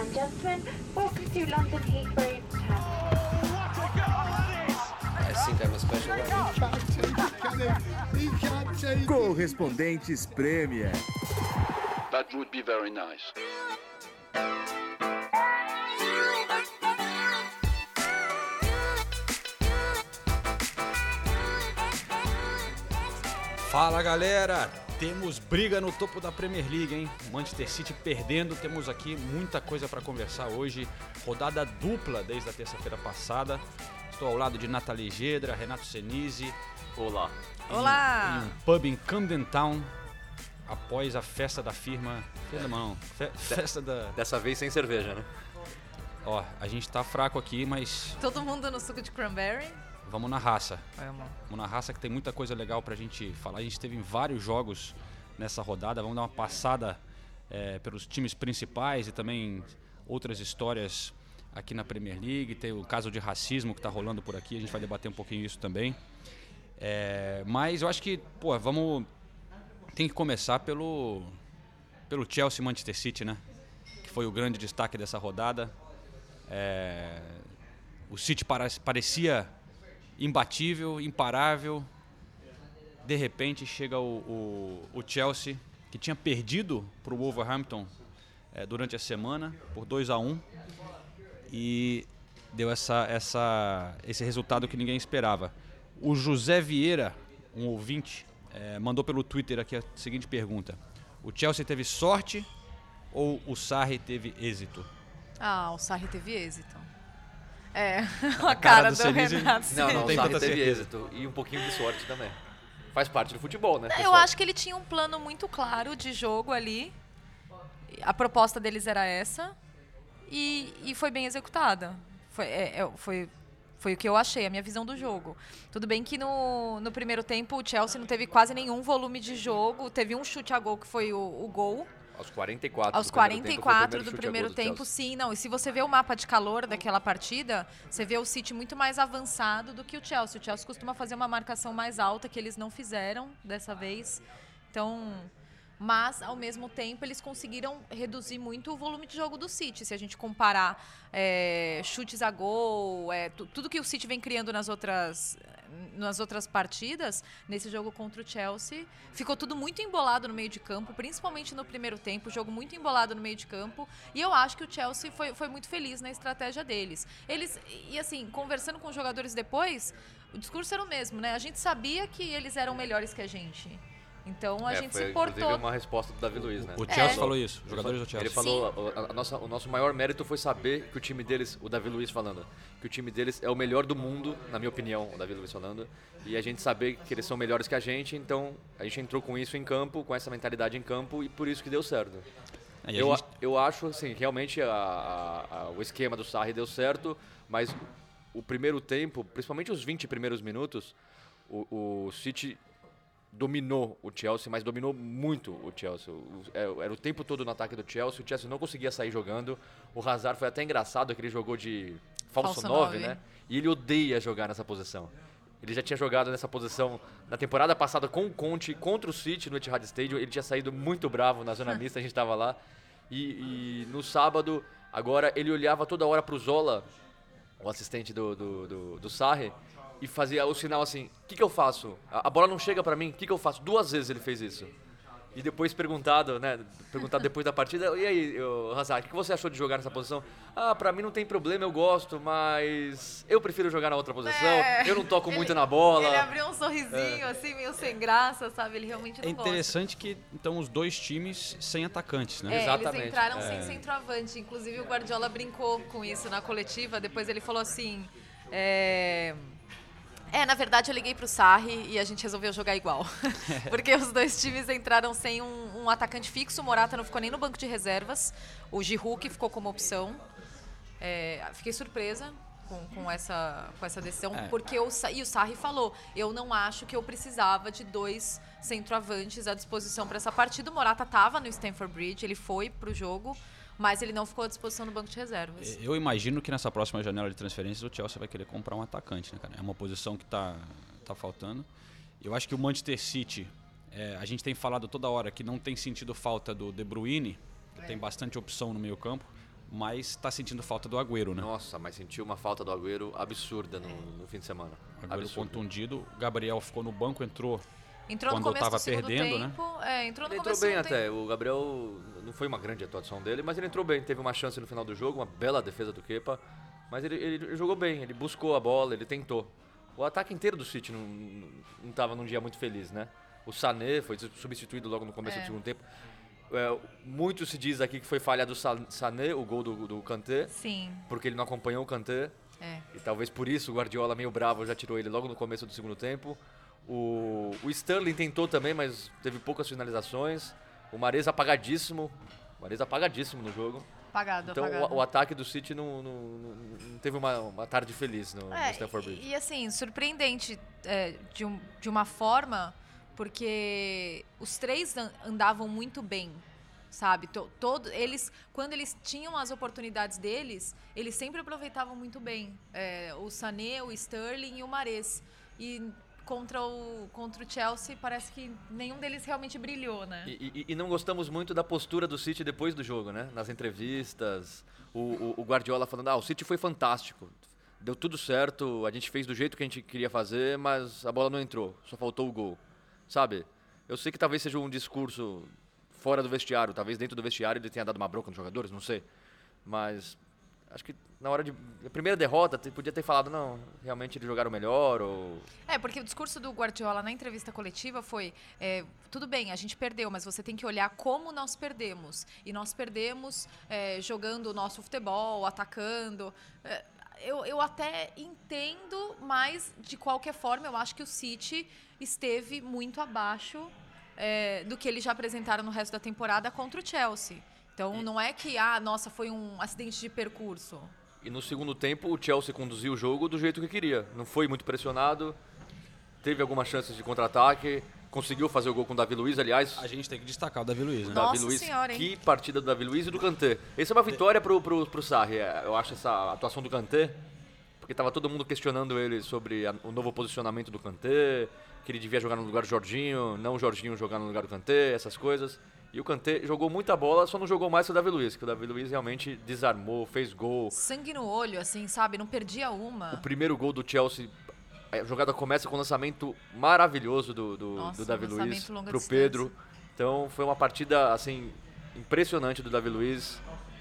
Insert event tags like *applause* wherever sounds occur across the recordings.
and gentlemen, welcome to London Heathrow I think I'm a special one. Correspondentes Premier. That would be very nice. Fala galera, temos briga no topo da Premier League, hein? Manchester City perdendo, temos aqui muita coisa para conversar hoje. Rodada dupla desde a terça-feira passada. Estou ao lado de Nathalie Gedra, Renato Senise. Olá. Olá! Em um pub em Camden Town, após a festa da firma. Festa não, fe- festa da. Dessa vez sem cerveja, né? Ó, a gente tá fraco aqui, mas Todo mundo no suco de cranberry? Vamos na raça. Vamos. Vamos na raça que tem muita coisa legal pra gente falar. A gente teve vários jogos nessa rodada. Vamos dar uma passada eh, pelos times principais e também outras histórias aqui na Premier League. Tem o caso de racismo que tá rolando por aqui. A gente vai debater um pouquinho isso também. Eh, mas eu acho que, pô, vamos. Tem que começar pelo. pelo Chelsea Manchester City, né? Que foi o grande destaque dessa rodada. Eh, o City parecia imbatível, imparável. De repente chega o, o- o Chelsea, que tinha perdido para o Wolverhampton eh, durante a semana por 2 a 1 e deu essa, essa, esse resultado que ninguém esperava. O José Vieira, um ouvinte, eh, mandou pelo Twitter aqui a seguinte pergunta: O Chelsea teve sorte ou o Sarri teve êxito? Ah, o Sarri teve êxito. É, *laughs* a, cara cara, do do, Renato. Não, não, o tem tanta teve certeza. êxito. E um pouquinho de sorte também. Faz parte do futebol, né? Eu acho que ele tinha um plano muito claro de jogo ali. A proposta deles era essa. E, e foi bem executada. Foi, é, é, foi, foi o que eu achei, a minha visão do jogo. Tudo bem que no, no primeiro tempo o Chelsea não teve quase nenhum volume de jogo. Teve um chute a gol que foi o, o gol. Aos 44 Aos do primeiro tempo, foi o 44 do primeiro gol do tempo, Chelsea. sim, não. E se você vê o mapa de calor daquela partida, você vê o City muito mais avançado do que o Chelsea. O Chelsea costuma fazer uma marcação mais alta que eles não fizeram dessa vez. Então, mas ao mesmo tempo eles conseguiram reduzir muito o volume de jogo do City. Se a gente comparar é, chutes a gol, é, tu- tudo que o City vem criando nas outras nas outras partidas, nesse jogo contra o Chelsea, ficou tudo muito embolado no meio de campo, principalmente no primeiro tempo, jogo muito embolado no meio de campo, e eu acho que o Chelsea foi, foi muito feliz na estratégia deles. Eles, e assim, conversando com os jogadores depois, o discurso era o mesmo, né? A gente sabia que eles eram melhores que a gente. Então a É, gente foi, se inclusive, portou. uma resposta do Davi Luiz, né? O É. Chelsea falou isso, os jogadores do Chelsea. Ele falou, a, a nossa, o nosso maior mérito foi saber que o time deles, o Davi Luiz falando, que o time deles é o melhor do mundo, na minha opinião, o Davi Luiz falando, e a gente saber que eles são melhores que a gente, então a gente entrou com isso em campo, com essa mentalidade em campo, e por isso que deu certo. É, e a Eu, gente- eu acho, assim, realmente a- a- a- o esquema do Sarri deu certo, mas o primeiro tempo, principalmente os 20 primeiros minutos, o, o City dominou o Chelsea, mas dominou muito o Chelsea. O- é- Era o tempo todo no ataque do Chelsea, o Chelsea não conseguia sair jogando. O Hazard foi até engraçado que ele jogou de falso Falso 9, nove. né? E ele odeia jogar nessa posição. Ele já tinha jogado nessa posição na temporada passada com o Conte contra o City no Etihad Stadium. Ele tinha saído muito bravo na zona *laughs* mista, a gente estava lá. E, e no sábado, agora ele olhava toda hora pro Zola, o assistente do, do, do, do Sarri, e fazia o sinal assim: o que, que eu faço? A, a bola não chega pra mim, o que, que eu faço? Duas vezes ele fez isso. E depois perguntado, né? Perguntado depois da partida, e aí, Hazard, o que você achou de jogar nessa posição? Ah, pra mim não tem problema, eu gosto, mas eu prefiro jogar na outra posição, É, eu não toco ele- muito na bola. Ele abriu um sorrisinho, assim, meio sem graça, sabe? Ele realmente não É gosta. interessante que então os dois times sem atacantes, né? É, Exatamente. eles entraram sem centroavante. Inclusive o Guardiola brincou com isso na coletiva. Depois ele falou assim. É, é, na verdade eu liguei pro Sarri e a gente resolveu jogar igual. *laughs* Porque os dois times entraram sem um, um atacante fixo. O Morata não ficou nem no banco de reservas. O Giroud que ficou como opção. É, fiquei surpresa com, com essa, com essa decisão, É. porque o, e o Sarri falou: eu não acho que eu precisava de dois centroavantes à disposição para essa partida. O Morata estava no Stamford Bridge, ele foi pro jogo, mas ele não ficou à disposição no banco de reservas. Eu imagino que nessa próxima janela de transferências o Chelsea vai querer comprar um atacante, né, cara? É uma posição que tá, tá faltando. Eu acho que o Manchester City, é, a gente tem falado toda hora que não tem sentido falta do De Bruyne, que tem bastante opção no meio campo, mas está sentindo falta do Agüero, né? Nossa, mas sentiu uma falta do Agüero absurda no, no fim de semana. Agüero Absurda. contundido, Gabriel ficou no banco, entrou Entrou Quando no começo tava do segundo perdendo, né? tempo. É, entrou no Ele entrou bem até. tempo. O Gabriel não foi uma grande atuação dele, mas ele entrou bem. Teve uma chance no final do jogo, uma bela defesa do Kepa. Mas ele, ele jogou bem, ele buscou a bola, ele tentou. O ataque inteiro do City não, não tava num dia muito feliz, né? O Sané foi substituído logo no começo É. do segundo tempo. É, muito se diz aqui que foi falha do Sa- Sané, o gol do, do Kanté, Sim, porque ele não acompanhou o Kanté. é. E talvez por isso o Guardiola, meio bravo, já tirou ele logo no começo do segundo tempo. O, o Sterling tentou também, mas teve poucas finalizações. O Mares apagadíssimo. O Mares apagadíssimo no jogo. Apagado, Então apagado. o, o ataque do City não, não- não- teve uma, uma tarde feliz no, no É, Stamford Bridge. e, e, assim, surpreendente é, de, um- de uma forma, porque os três an- andavam muito bem, sabe? To- todo, eles, quando eles tinham as oportunidades deles, eles sempre aproveitavam muito bem. É, o Sané, o Sterling e o Mares. E contra o, contra o Chelsea, parece que nenhum deles realmente brilhou, né? E, e- e não gostamos muito da postura do City depois do jogo, né? Nas entrevistas, o, o- o Guardiola falando, ah, o City foi fantástico. Deu tudo certo, a gente fez do jeito que a gente queria fazer, mas a bola não entrou, só faltou o gol. Sabe? Eu sei que talvez seja um discurso fora do vestiário, talvez dentro do vestiário ele tenha dado uma bronca nos jogadores, não sei. Mas acho que na hora de. A primeira derrota, podia ter falado, não, realmente eles jogaram melhor, ou. É, porque o discurso do Guardiola na entrevista coletiva foi: é, tudo bem, a gente perdeu, mas você tem que olhar como nós perdemos. E nós perdemos é, jogando o nosso futebol, atacando. É, eu, eu até entendo, mas de qualquer forma, eu acho que o City esteve muito abaixo é, do que eles já apresentaram no resto da temporada contra o Chelsea. Então não é que, ah, nossa, foi um acidente de percurso. E no segundo tempo, o Chelsea conduziu o jogo do jeito que queria. Não foi muito pressionado, teve algumas chances de contra-ataque, conseguiu fazer o gol com o Davi Luiz, aliás. A gente tem que destacar o Davi Luiz, né? Nossa Davi Luiz, Senhora, hein? que partida do Davi Luiz e do Kanté. Essa é uma vitória pro, pro, pro Sarri, é, eu acho, essa atuação do Kanté, porque tava todo mundo questionando ele sobre a- o novo posicionamento do Kanté, que ele devia jogar no lugar do Jorginho, não o Jorginho jogar no lugar do Kanté, essas coisas. E o Kanté jogou muita bola, só não jogou mais que o Davi Luiz, que o Davi Luiz realmente desarmou, fez gol. Sangue no olho, assim, sabe? Não perdia uma. O primeiro gol do Chelsea, a jogada começa com um lançamento maravilhoso do, do, Nossa, do Davi um Luiz longa pro distância. Pedro. Então foi uma partida assim impressionante do Davi Luiz.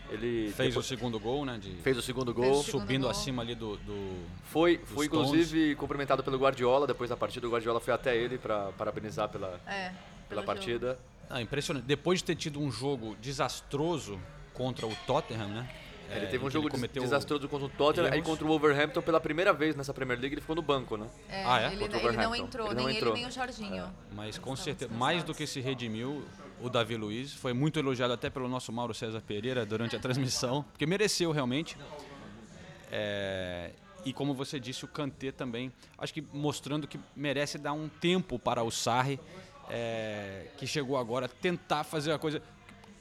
Ele Fez o depois- segundo gol, né? De, fez o segundo gol. o segundo subindo gol. acima ali do, do- Foi, foi inclusive cumprimentado pelo Guardiola depois da partida. O Guardiola foi até ele para parabenizar pela, É, pela partida. Ah, impressionante. Depois de ter tido um jogo desastroso contra o Tottenham, né? É, ele É, teve um jogo cometeu desastroso contra o Tottenham e contra o Wolverhampton pela primeira vez nessa Premier League ele ficou no banco, né? É, Ah, é? Ele, Contra o ele não entrou, Ele nem não entrou. ele, nem o Jorginho. Mas com certeza, mais do que se redimiu, o Davi Luiz foi muito elogiado até pelo nosso Mauro César Pereira durante a transmissão, *laughs* porque mereceu realmente. É, e como você disse, o Kanté também, acho que mostrando que merece dar um tempo para o Sarri, é, que chegou agora, tentar fazer a coisa.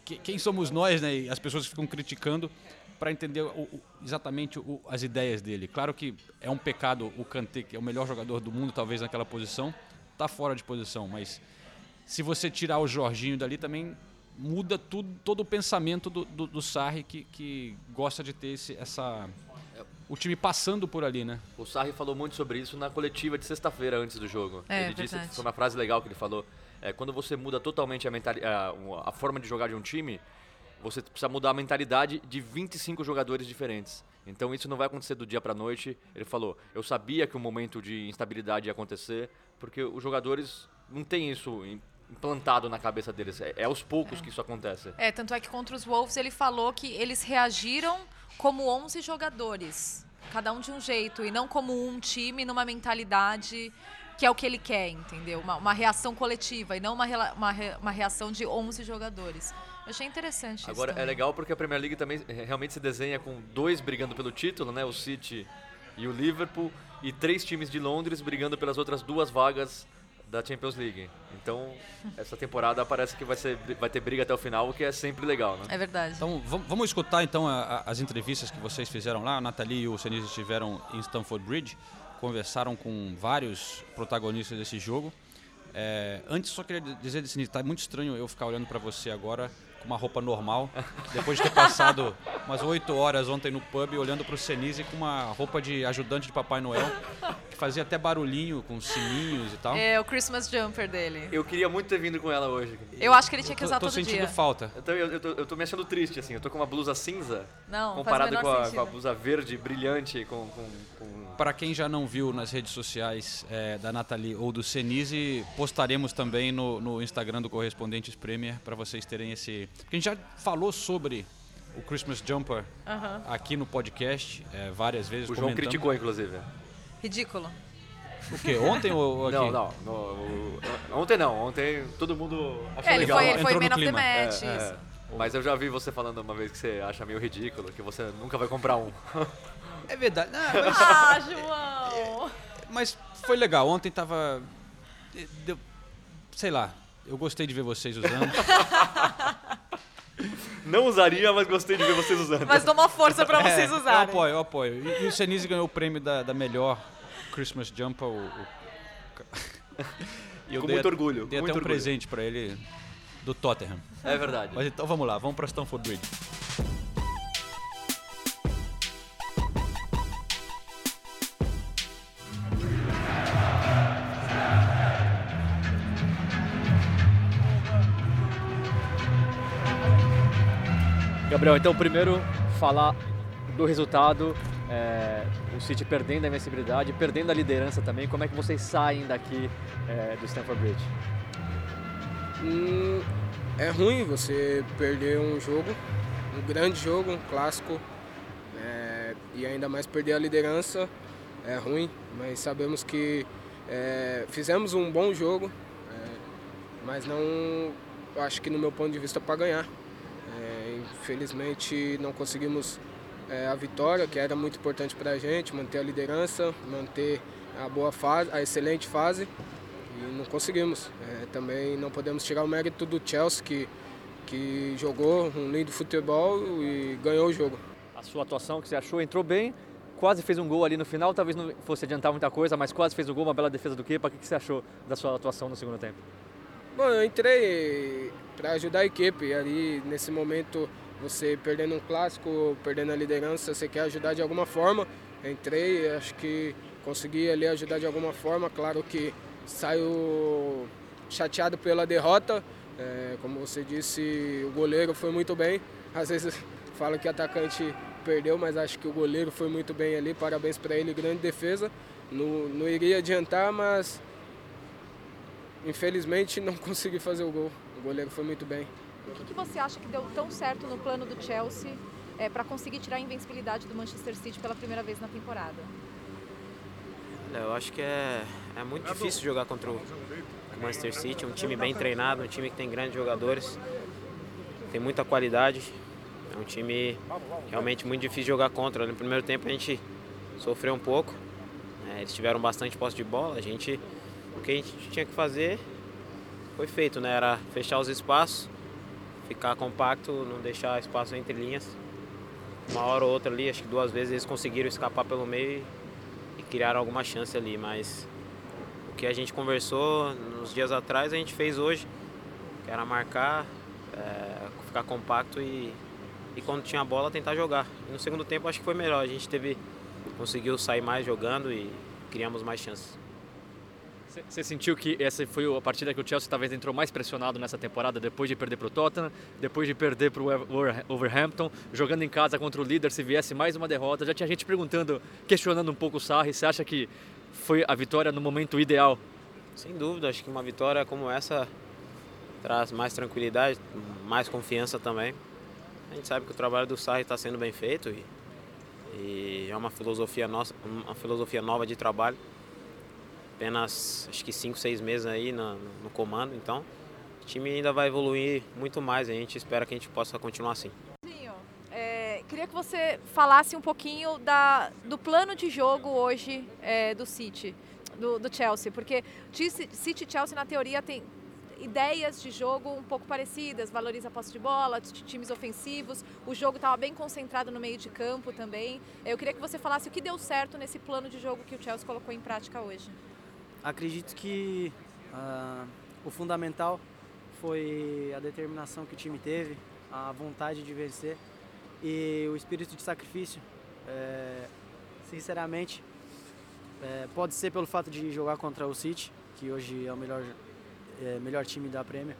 que- Quem somos nós, né? E as pessoas ficam criticando para entender o- o- exatamente o- as ideias dele. Claro que é um pecado o Kanté, que é o melhor jogador do mundo, talvez naquela posição, tá fora de posição, mas se você tirar o Jorginho dali também muda tudo, todo o pensamento do, do, do Sarri que, que gosta de ter esse, essa o time passando por ali, né? O Sarri falou muito sobre isso na coletiva de sexta-feira antes do jogo. É, ele disse, verdade. foi uma frase legal que ele falou, é, quando você muda totalmente a, a, a forma de jogar de um time, você precisa mudar a mentalidade de 25 jogadores diferentes. Então isso não vai acontecer do dia pra noite. Ele falou, eu sabia que o momento de instabilidade ia acontecer, porque os jogadores não têm isso im- implantado na cabeça deles. É, é aos poucos que isso acontece. É, tanto é que contra os Wolves ele falou que eles reagiram como 11 jogadores, cada um de um jeito, e não como um time numa mentalidade que é o que ele quer, entendeu? Uma, uma reação coletiva e não uma, uma, uma reação de 11 jogadores. Eu achei interessante isso. Agora é legal porque a Premier League também eh, realmente se desenha com dois brigando pelo título, né? O City e o Liverpool, e três times de Londres brigando pelas outras duas vagas da Champions League. Então, essa temporada parece que vai, ser, vai ter briga até o final, o que é sempre legal, né? É verdade. Então vam- vamos escutar então a- a- as entrevistas que vocês fizeram lá. A Nathalie e o Senise estiveram em Stamford Bridge, conversaram com vários protagonistas desse jogo. É, antes só queria dizer, Senise, tá muito estranho eu ficar olhando para você agora com uma roupa normal, depois de ter passado umas 8 horas ontem no pub olhando pro Senise com uma roupa de ajudante de Papai Noel, que fazia até barulhinho com sininhos e tal. É o Christmas jumper dele. Eu queria muito ter vindo com ela hoje. Eu acho que ele tinha que tô, usar tô todo sentindo dia. falta. Eu tô, eu, eu tô, eu tô me achando triste, assim. Eu tô com uma blusa cinza Não, comparado com a, com a blusa verde brilhante com, com, com Para quem já não viu nas redes sociais é, da Nathalie ou do Senise, postaremos também no, no Instagram do Correspondentes Premier para vocês terem esse. Porque a gente já falou sobre o Christmas Jumper Aham. aqui no podcast é, várias vezes. O João comentamos. criticou, inclusive. Ridículo. O quê? Ontem ou *laughs* aqui? Não, não. no- ontem não. Ontem todo mundo achou É, ele legal. foi, ele foi Entrou no man of the. É, match. é. isso. Mas eu já vi você falando uma vez que você acha meio ridículo, que você nunca vai comprar um. *laughs* É verdade. Não, mas, Ah, João! mas foi legal. Ontem tava. eh, deu- sei lá. Eu gostei de ver vocês usando. *laughs* Não usaria, mas gostei de ver vocês usando. Mas dou uma força pra *laughs* É, vocês Eu usarem. apoio, eu apoio. E, e o Senise ganhou o prêmio da, da melhor Christmas Jumper. O, o- *laughs* E eu Com dei muito orgulho, Dei até um orgulho. presente pra ele do Tottenham. É verdade. Mas então vamos lá, vamos pra Stamford Bridge. Gabriel, então primeiro falar do resultado, é, o City perdendo a invencibilidade, perdendo a liderança também. Como é que vocês saem daqui é, do Stamford Bridge? Hum, é ruim você perder um jogo, um grande jogo, um clássico, é, e ainda mais perder a liderança. É ruim, mas sabemos que é, fizemos um bom jogo, é, mas não, acho que no meu ponto de vista, para ganhar. Infelizmente não conseguimos é, a vitória, que era muito importante para a gente, manter a liderança, manter a boa fase, a excelente fase e não conseguimos. É, também não podemos tirar o mérito do Chelsea que, que jogou um lindo futebol e ganhou o jogo. A sua atuação que você achou entrou bem, quase fez um gol ali no final, talvez não fosse adiantar muita coisa, mas quase fez o gol, uma bela defesa do Kepa. O que você achou da sua atuação no segundo tempo? Bom, eu entrei para ajudar a equipe. Ali, nesse momento, você perdendo um clássico, perdendo a liderança, você quer ajudar de alguma forma. Entrei, acho que consegui ali ajudar de alguma forma. Claro que saio chateado pela derrota. É, como você disse, o goleiro foi muito bem. Às vezes *laughs* fala que atacante perdeu, mas acho que o goleiro foi muito bem ali. Parabéns para ele, grande defesa. Não, não iria adiantar, mas Infelizmente não *laughs* consegui fazer o gol. O goleiro foi muito bem. O que, que você acha que deu tão certo no plano do Chelsea para conseguir tirar a invencibilidade do Manchester City pela primeira vez na temporada? Eu acho que é, é muito difícil jogar contra o Manchester City, um time bem treinado, um time que tem grandes jogadores, tem muita qualidade. É um time realmente muito difícil de jogar contra. No primeiro tempo a gente sofreu um pouco, né, eles tiveram bastante posse de bola. A gente, o que a gente tinha que fazer foi feito, né? Era fechar os espaços, ficar compacto, não deixar espaço entre linhas. Uma hora ou outra ali, acho que duas vezes eles conseguiram escapar pelo meio e criaram alguma chance ali, mas o que a gente conversou nos dias atrás a gente fez hoje, que era marcar, é, ficar compacto e, e quando tinha a bola tentar jogar. E no segundo tempo acho que foi melhor, a gente teve conseguiu sair mais jogando e criamos mais chances. Você- sentiu que essa foi a partida que o Chelsea talvez entrou mais pressionado nessa temporada, depois de perder para o Tottenham, depois de perder para o Overhampton, jogando em casa contra o líder, se viesse mais uma derrota. Já tinha gente perguntando, questionando um pouco o Sarri, você acha que foi a vitória no momento ideal? Sem dúvida, acho que uma vitória como essa traz mais tranquilidade, mais confiança também. A gente sabe que o trabalho do Sarri está sendo bem feito e, e é uma filosofia nossa, uma filosofia nova de trabalho. Apenas acho que cinco, seis meses aí no, no comando, então o time ainda vai evoluir muito mais. A gente espera que a gente possa continuar assim. É, queria que você falasse um pouquinho da, do plano de jogo hoje é, do City, do, do Chelsea, porque City e Chelsea na teoria tem ideias de jogo um pouco parecidas, valoriza a posse de bola, times ofensivos, o jogo estava bem concentrado no meio de campo também. Eu queria que você falasse o que deu certo nesse plano de jogo que o Chelsea colocou em prática hoje. Acredito que ah, o fundamental foi a determinação que o time teve, a vontade de vencer e o espírito de sacrifício. É, sinceramente, é, pode ser pelo fato de jogar contra o City, que hoje é o melhor, é, melhor time da Premier.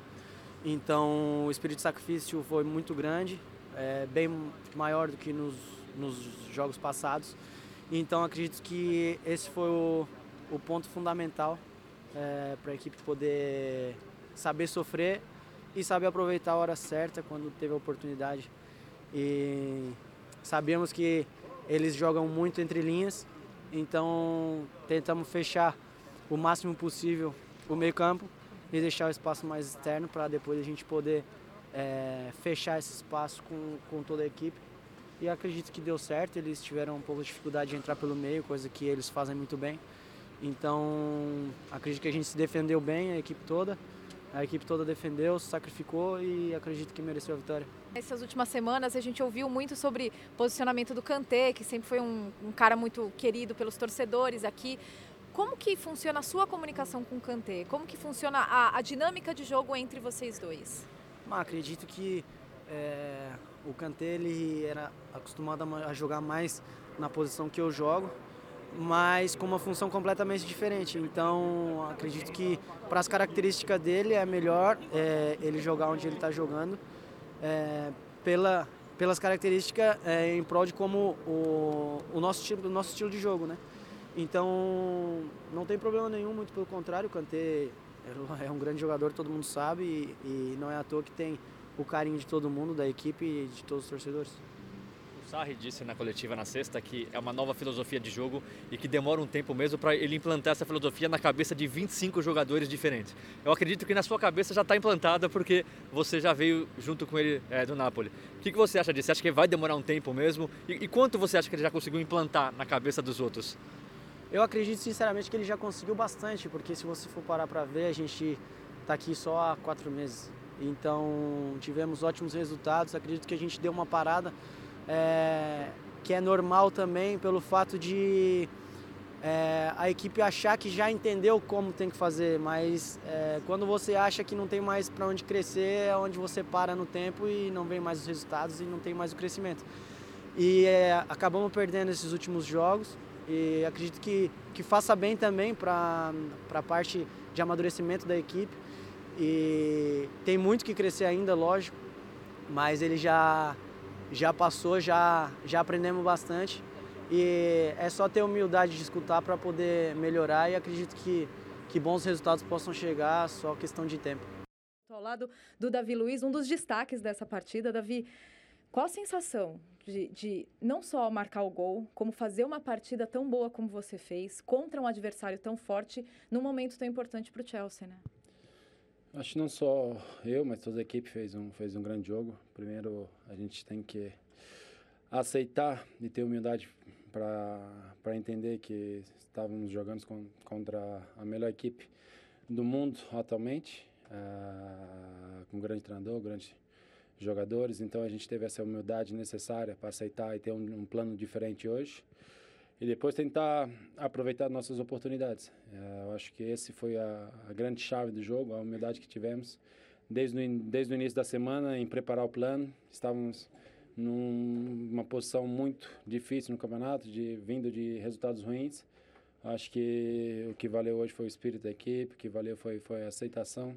Então, o espírito de sacrifício foi muito grande, bem maior do que nos, nos jogos passados. Então, acredito que esse foi o, o ponto fundamental é, para a equipe poder saber sofrer e saber aproveitar a hora certa quando teve a oportunidade. E sabemos que eles jogam muito entre linhas, então tentamos fechar o máximo possível o meio campo e deixar o espaço mais externo para depois a gente poder é, fechar esse espaço com, com toda a equipe. E acredito que deu certo, eles tiveram um pouco de dificuldade de entrar pelo meio, coisa que eles fazem muito bem. Então acredito que a gente se defendeu bem, a equipe toda. A equipe toda defendeu, se sacrificou e acredito que mereceu a vitória. Nessas últimas semanas a gente ouviu muito sobre posicionamento do Kanté, que sempre foi um, um cara muito querido pelos torcedores aqui. Como que funciona a sua comunicação com o Kanté? Como que funciona a, a dinâmica de jogo entre vocês dois? Acredito que é, o Kanté ele era acostumado a jogar mais na posição que eu jogo, mas com uma função completamente diferente. Então, acredito que para as características dele é melhor é, ele jogar onde ele está jogando, é, pela, pelas características é, em prol de como o, o nosso, estilo, o nosso estilo de jogo, né? Então, não tem problema nenhum, muito pelo contrário, o Kanté é um grande jogador, todo mundo sabe, e, e não é à toa que tem o carinho de todo mundo, da equipe e de todos os torcedores. Sarri disse na coletiva na sexta que é uma nova filosofia de jogo e que demora um tempo mesmo para ele implantar essa filosofia na cabeça de 25 jogadores diferentes. Eu acredito que na sua cabeça já está implantada porque você já veio junto com ele é, do Napoli. O que, que, você acha disso? Você acha que vai demorar um tempo mesmo? E, e quanto você acha que ele já conseguiu implantar na cabeça dos outros? Eu acredito sinceramente que ele já conseguiu bastante, porque se você for parar para ver, a gente está aqui só há quatro meses. Então tivemos ótimos resultados. Acredito que a gente deu uma parada é, que é normal também pelo fato de é, a equipe achar que já entendeu como tem que fazer, mas é, quando você acha que não tem mais para onde crescer, é onde você para no tempo e não vem mais os resultados e não tem mais o crescimento. E é, acabamos perdendo esses últimos jogos e acredito que, que faça bem também para a parte de amadurecimento da equipe. E tem muito que crescer ainda, lógico, mas ele já já passou, já, já aprendemos bastante. E é só ter humildade de escutar para poder melhorar e acredito que, que bons resultados possam chegar, só questão de tempo. Ao lado do Davi Luiz, um dos destaques dessa partida, Davi, qual a sensação de, de, não só marcar o gol, como fazer uma partida tão boa como você fez, contra um adversário tão forte, num momento tão importante para o Chelsea, né? Acho que não só eu, mas toda a equipe fez um, fez um grande jogo. Primeiro, a gente tem que aceitar e ter humildade para entender que estávamos jogando contra a melhor equipe do mundo atualmente, uh, com um grande treinador, grandes jogadores. Então a gente teve essa humildade necessária para aceitar e ter um, um plano diferente hoje e depois tentar aproveitar nossas oportunidades. É, eu acho que esse foi a, a, grande chave do jogo, a humildade que tivemos desde o, desde o início da semana em preparar o plano. Estávamos numa posição muito difícil no campeonato, de vindo de resultados ruins. Acho que o que valeu hoje foi o espírito da equipe, o que valeu foi, foi a aceitação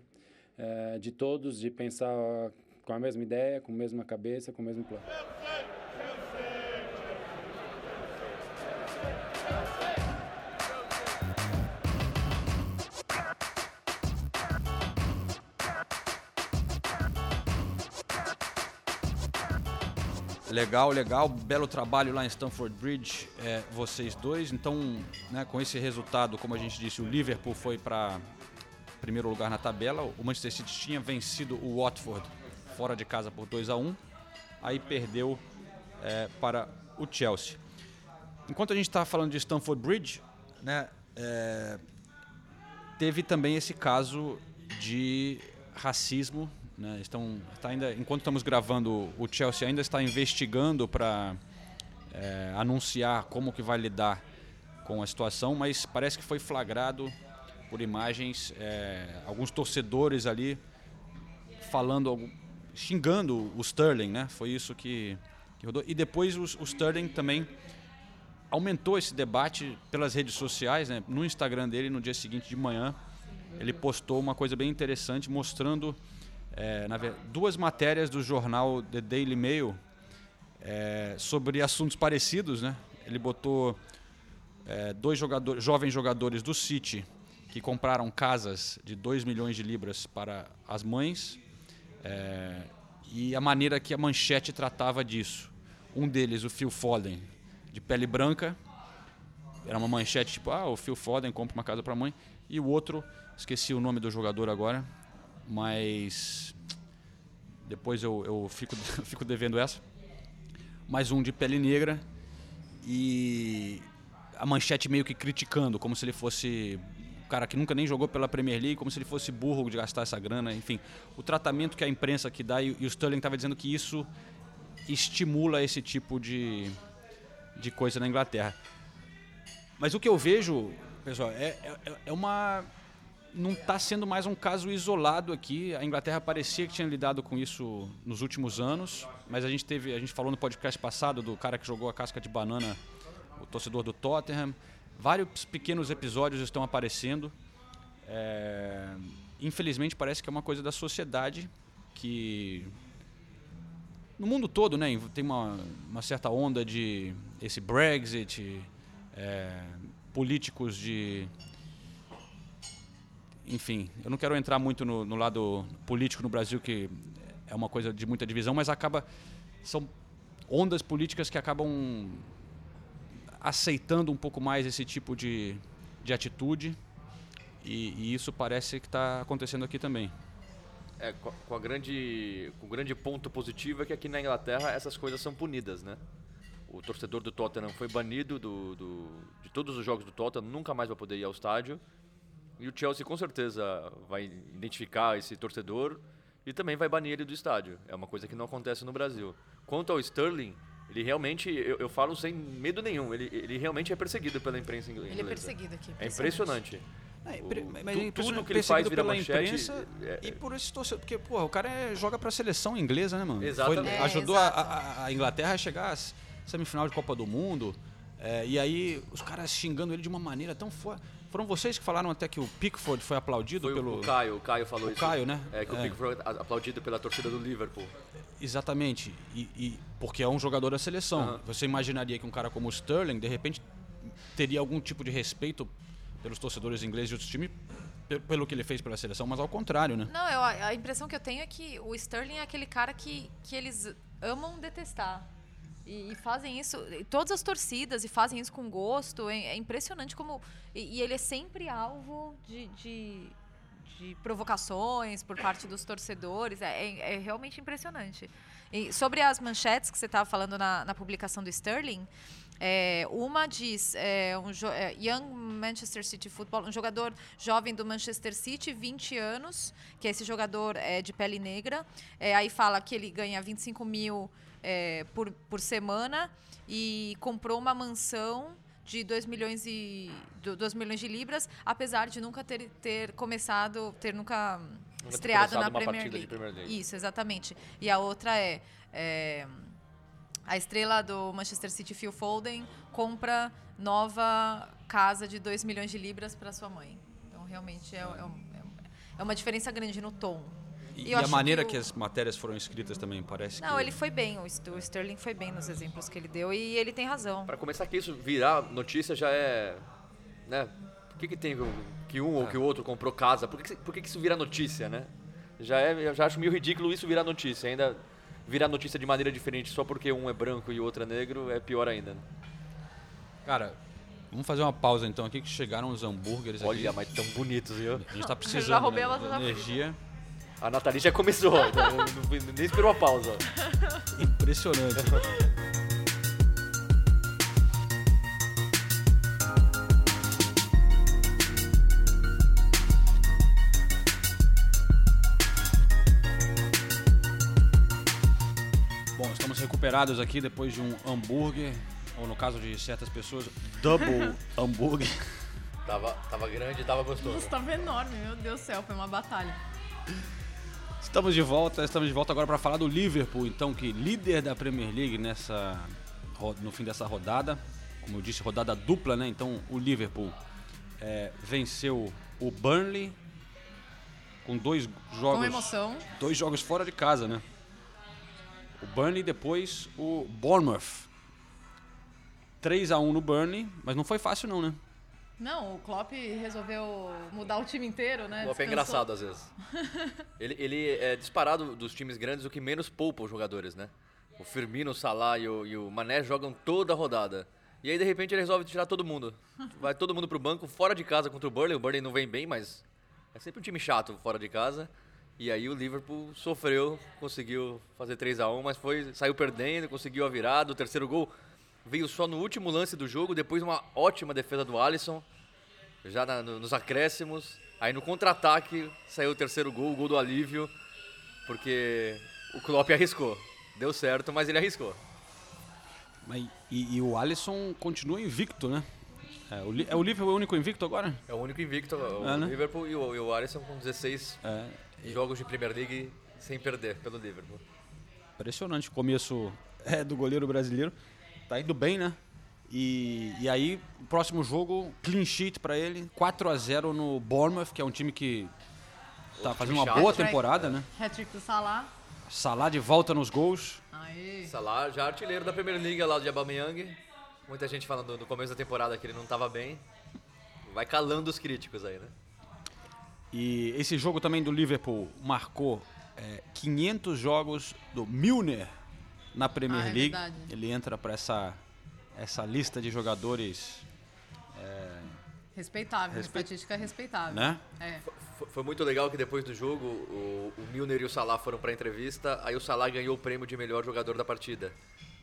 é, de todos, de pensar com a mesma ideia, com a mesma cabeça, com o mesmo plano. Legal, legal, belo trabalho lá em Stamford Bridge, é, vocês dois. Então, né, com esse resultado, como a gente disse, o Liverpool foi para primeiro lugar na tabela. O Manchester City tinha vencido o Watford fora de casa por 2 a 1 aí perdeu é, para o Chelsea. Enquanto a gente está falando de Stamford Bridge, né, é, teve também esse caso de racismo né? Estão, está ainda, enquanto estamos gravando, o Chelsea ainda está investigando para é, anunciar como que vai lidar com a situação, mas parece que foi flagrado por imagens é, alguns torcedores ali falando, xingando o Sterling, né? Foi isso que, que rodou. E depois o, o Sterling também aumentou esse debate pelas redes sociais, né? No Instagram dele, no dia seguinte de manhã, ele postou uma coisa bem interessante mostrando é, na duas matérias do jornal The Daily Mail é, sobre assuntos parecidos, né? Ele botou é, dois jogadores, jovens jogadores do City que compraram casas de 2 milhões de libras para as mães é, e a maneira que a manchete tratava disso. Um deles, o Phil Foden, de pele branca, era uma manchete tipo, ah, o Phil Foden compra uma casa para a mãe. E o outro, esqueci o nome do jogador agora, mas depois eu, eu fico, *laughs* fico devendo essa. Mais um de pele negra e a manchete meio que criticando, como se ele fosse cara que nunca nem jogou pela Premier League, como se ele fosse burro de gastar essa grana, enfim. O tratamento que a imprensa que dá, e, e o Sterling estava dizendo que isso estimula esse tipo de, de coisa na Inglaterra. Mas o que eu vejo, pessoal, é, é, é uma. Não está sendo mais um caso isolado aqui. A Inglaterra parecia que tinha lidado com isso nos últimos anos, mas a gente teve, a gente falou no podcast passado do cara que jogou a casca de banana, o torcedor do Tottenham. Vários pequenos episódios estão aparecendo. É, infelizmente parece que é uma coisa da sociedade que no mundo todo, né, tem uma, uma certa onda de esse Brexit, é, políticos de. Enfim, eu não quero entrar muito no, no lado político no Brasil, que é uma coisa de muita divisão, mas acaba. São ondas políticas que acabam aceitando um pouco mais esse tipo de, de atitude, e, e isso parece que está acontecendo aqui também. É, com a- grande, com o grande ponto positivo é que aqui na Inglaterra essas coisas são punidas, né? O torcedor do Tottenham foi banido do, do- de todos os jogos do Tottenham, nunca mais vai poder ir ao estádio. E o Chelsea com certeza vai identificar esse torcedor e também vai banir ele do estádio. É uma coisa que não acontece no Brasil. Quanto ao Sterling, ele realmente, eu, eu falo sem medo nenhum, ele, ele realmente é perseguido pela imprensa inglesa. Ele é perseguido aqui. É impressionante. É, O- impre- mas tu- é tudo que ele faz vira pela manchete. imprensa é- e por esse torcedor. Porque, porra, o cara é- joga pra seleção inglesa, né, mano? Exatamente. Foi- É, ajudou a, a- a Inglaterra a chegar à semifinal de Copa do Mundo. é, e aí, os caras xingando ele de uma maneira tão forte. Foram vocês que falaram até que o Pickford foi aplaudido Foi pelo. o Caio, o Caio falou O isso. Caio, né? É, que o É. Pickford é aplaudido pela torcida do Liverpool. Exatamente. E, e- porque é um jogador da seleção. Você imaginaria que um cara como o Sterling, de repente, teria algum tipo de respeito pelos torcedores ingleses de outros times pe- pelo que ele fez pela seleção, mas ao contrário, né? Não, eu, a impressão que eu tenho é que o Sterling é aquele cara que, que eles amam detestar. E, e fazem isso, todas as torcidas, e fazem isso com gosto. É, é impressionante como. E, e ele é sempre alvo de, de, de provocações por parte dos torcedores. É, é- é realmente impressionante. E sobre as manchetes que você estava falando na, na publicação do Sterling, é, uma diz é, um é, Young Manchester City Football, um jogador jovem do Manchester City, 20 anos, que esse jogador é de pele negra. É, aí fala que ele ganha 25 mil é, por, por semana e comprou uma mansão de 2 milhões, e, 2 milhões de libras, apesar de nunca ter, ter começado, ter nunca ter estreado na Premier League. Premier League. Isso, exatamente. E a outra é, é, a estrela do Manchester City, Phil Foden, compra nova casa de 2 milhões de libras para sua mãe. Então, realmente, é, é um- é uma diferença grande no tom. E, e a maneira o- que, as matérias foram escritas também parece Não, que... ele foi bem, o St- o Sterling foi bem nos exemplos que ele deu e ele tem razão. Pra começar que isso virar notícia já é, né? Por que que tem que- que um ou que o outro comprou casa? Por que que, por que que isso vira notícia, né? Já é, eu já acho meio ridículo isso virar notícia. Ainda virar notícia de maneira diferente só porque um é branco e o outro é negro é pior ainda. Né? Cara, vamos fazer uma pausa então aqui que chegaram os hambúrgueres Olha, aqui. mas tão bonitos, viu? A gente tá *laughs* precisando né, de energia. A Nathalie já começou, então não- não- nem esperou a pausa. Impressionante. Bom, estamos recuperados aqui depois de um hambúrguer, ou no caso de certas pessoas, double *laughs* hambúrguer. Tava, tava grande e tava gostoso. Nossa, tava enorme, meu Deus do céu, foi uma batalha. Estamos de volta, estamos de volta agora para falar do Liverpool, então que líder da Premier League nessa no fim dessa rodada, como eu disse, rodada dupla, né? Então o Liverpool é, venceu o Burnley com dois jogos, Com emoção. dois jogos fora de casa, né? O Burnley e depois o Bournemouth. 3 a 1 no Burnley, mas não foi fácil não, né? Não, o Klopp resolveu mudar o time inteiro, né? O Klopp é engraçado às vezes. *laughs* Ele, ele é disparado dos times grandes o que menos poupa os jogadores, né? O Firmino, o Salah e o, e o Mané jogam toda a rodada. E aí, de repente, ele resolve tirar todo mundo. Vai todo mundo pro banco, fora de casa contra o Burnley. O Burnley não vem bem, mas é sempre um time chato fora de casa. E aí o Liverpool sofreu, conseguiu fazer 3 a 1 mas foi, saiu perdendo, conseguiu a virada. O terceiro gol veio só no último lance do jogo, depois uma ótima defesa do Alisson, já na- no- nos acréscimos. Aí no contra-ataque saiu o terceiro gol, o gol do alívio, porque o Klopp arriscou. Deu certo, mas ele arriscou. Mas, e, e o Alisson continua invicto, né? É, o, é o Liverpool o único invicto agora? É o único invicto, o É, né? Liverpool e o, e o Alisson com 16 É. jogos de Premier League sem perder pelo Liverpool. Impressionante o começo é, do goleiro brasileiro. Tá indo bem, né? E, e aí, o próximo jogo, clean sheet pra ele, 4 a 0 no Bournemouth, que é um time que tá fazendo uma chato. boa temporada, né? Hat-trick do Salah. Salah de volta nos gols. Aí. Salah já artilheiro da Premier League lá de Aubameyang. Muita gente falando no começo da temporada que ele não estava bem. Vai calando os críticos aí, né? E esse jogo também do Liverpool marcou é, 500 jogos do Milner na Premier Ah, é League. verdade. Ele entra para essa, essa lista de jogadores, é, Respeitável, Respeit- estatística respeitável. né? É. Foi- Foi muito legal que depois do jogo o, o Milner e o Salah foram pra entrevista, aí o Salah ganhou o prêmio de melhor jogador da partida.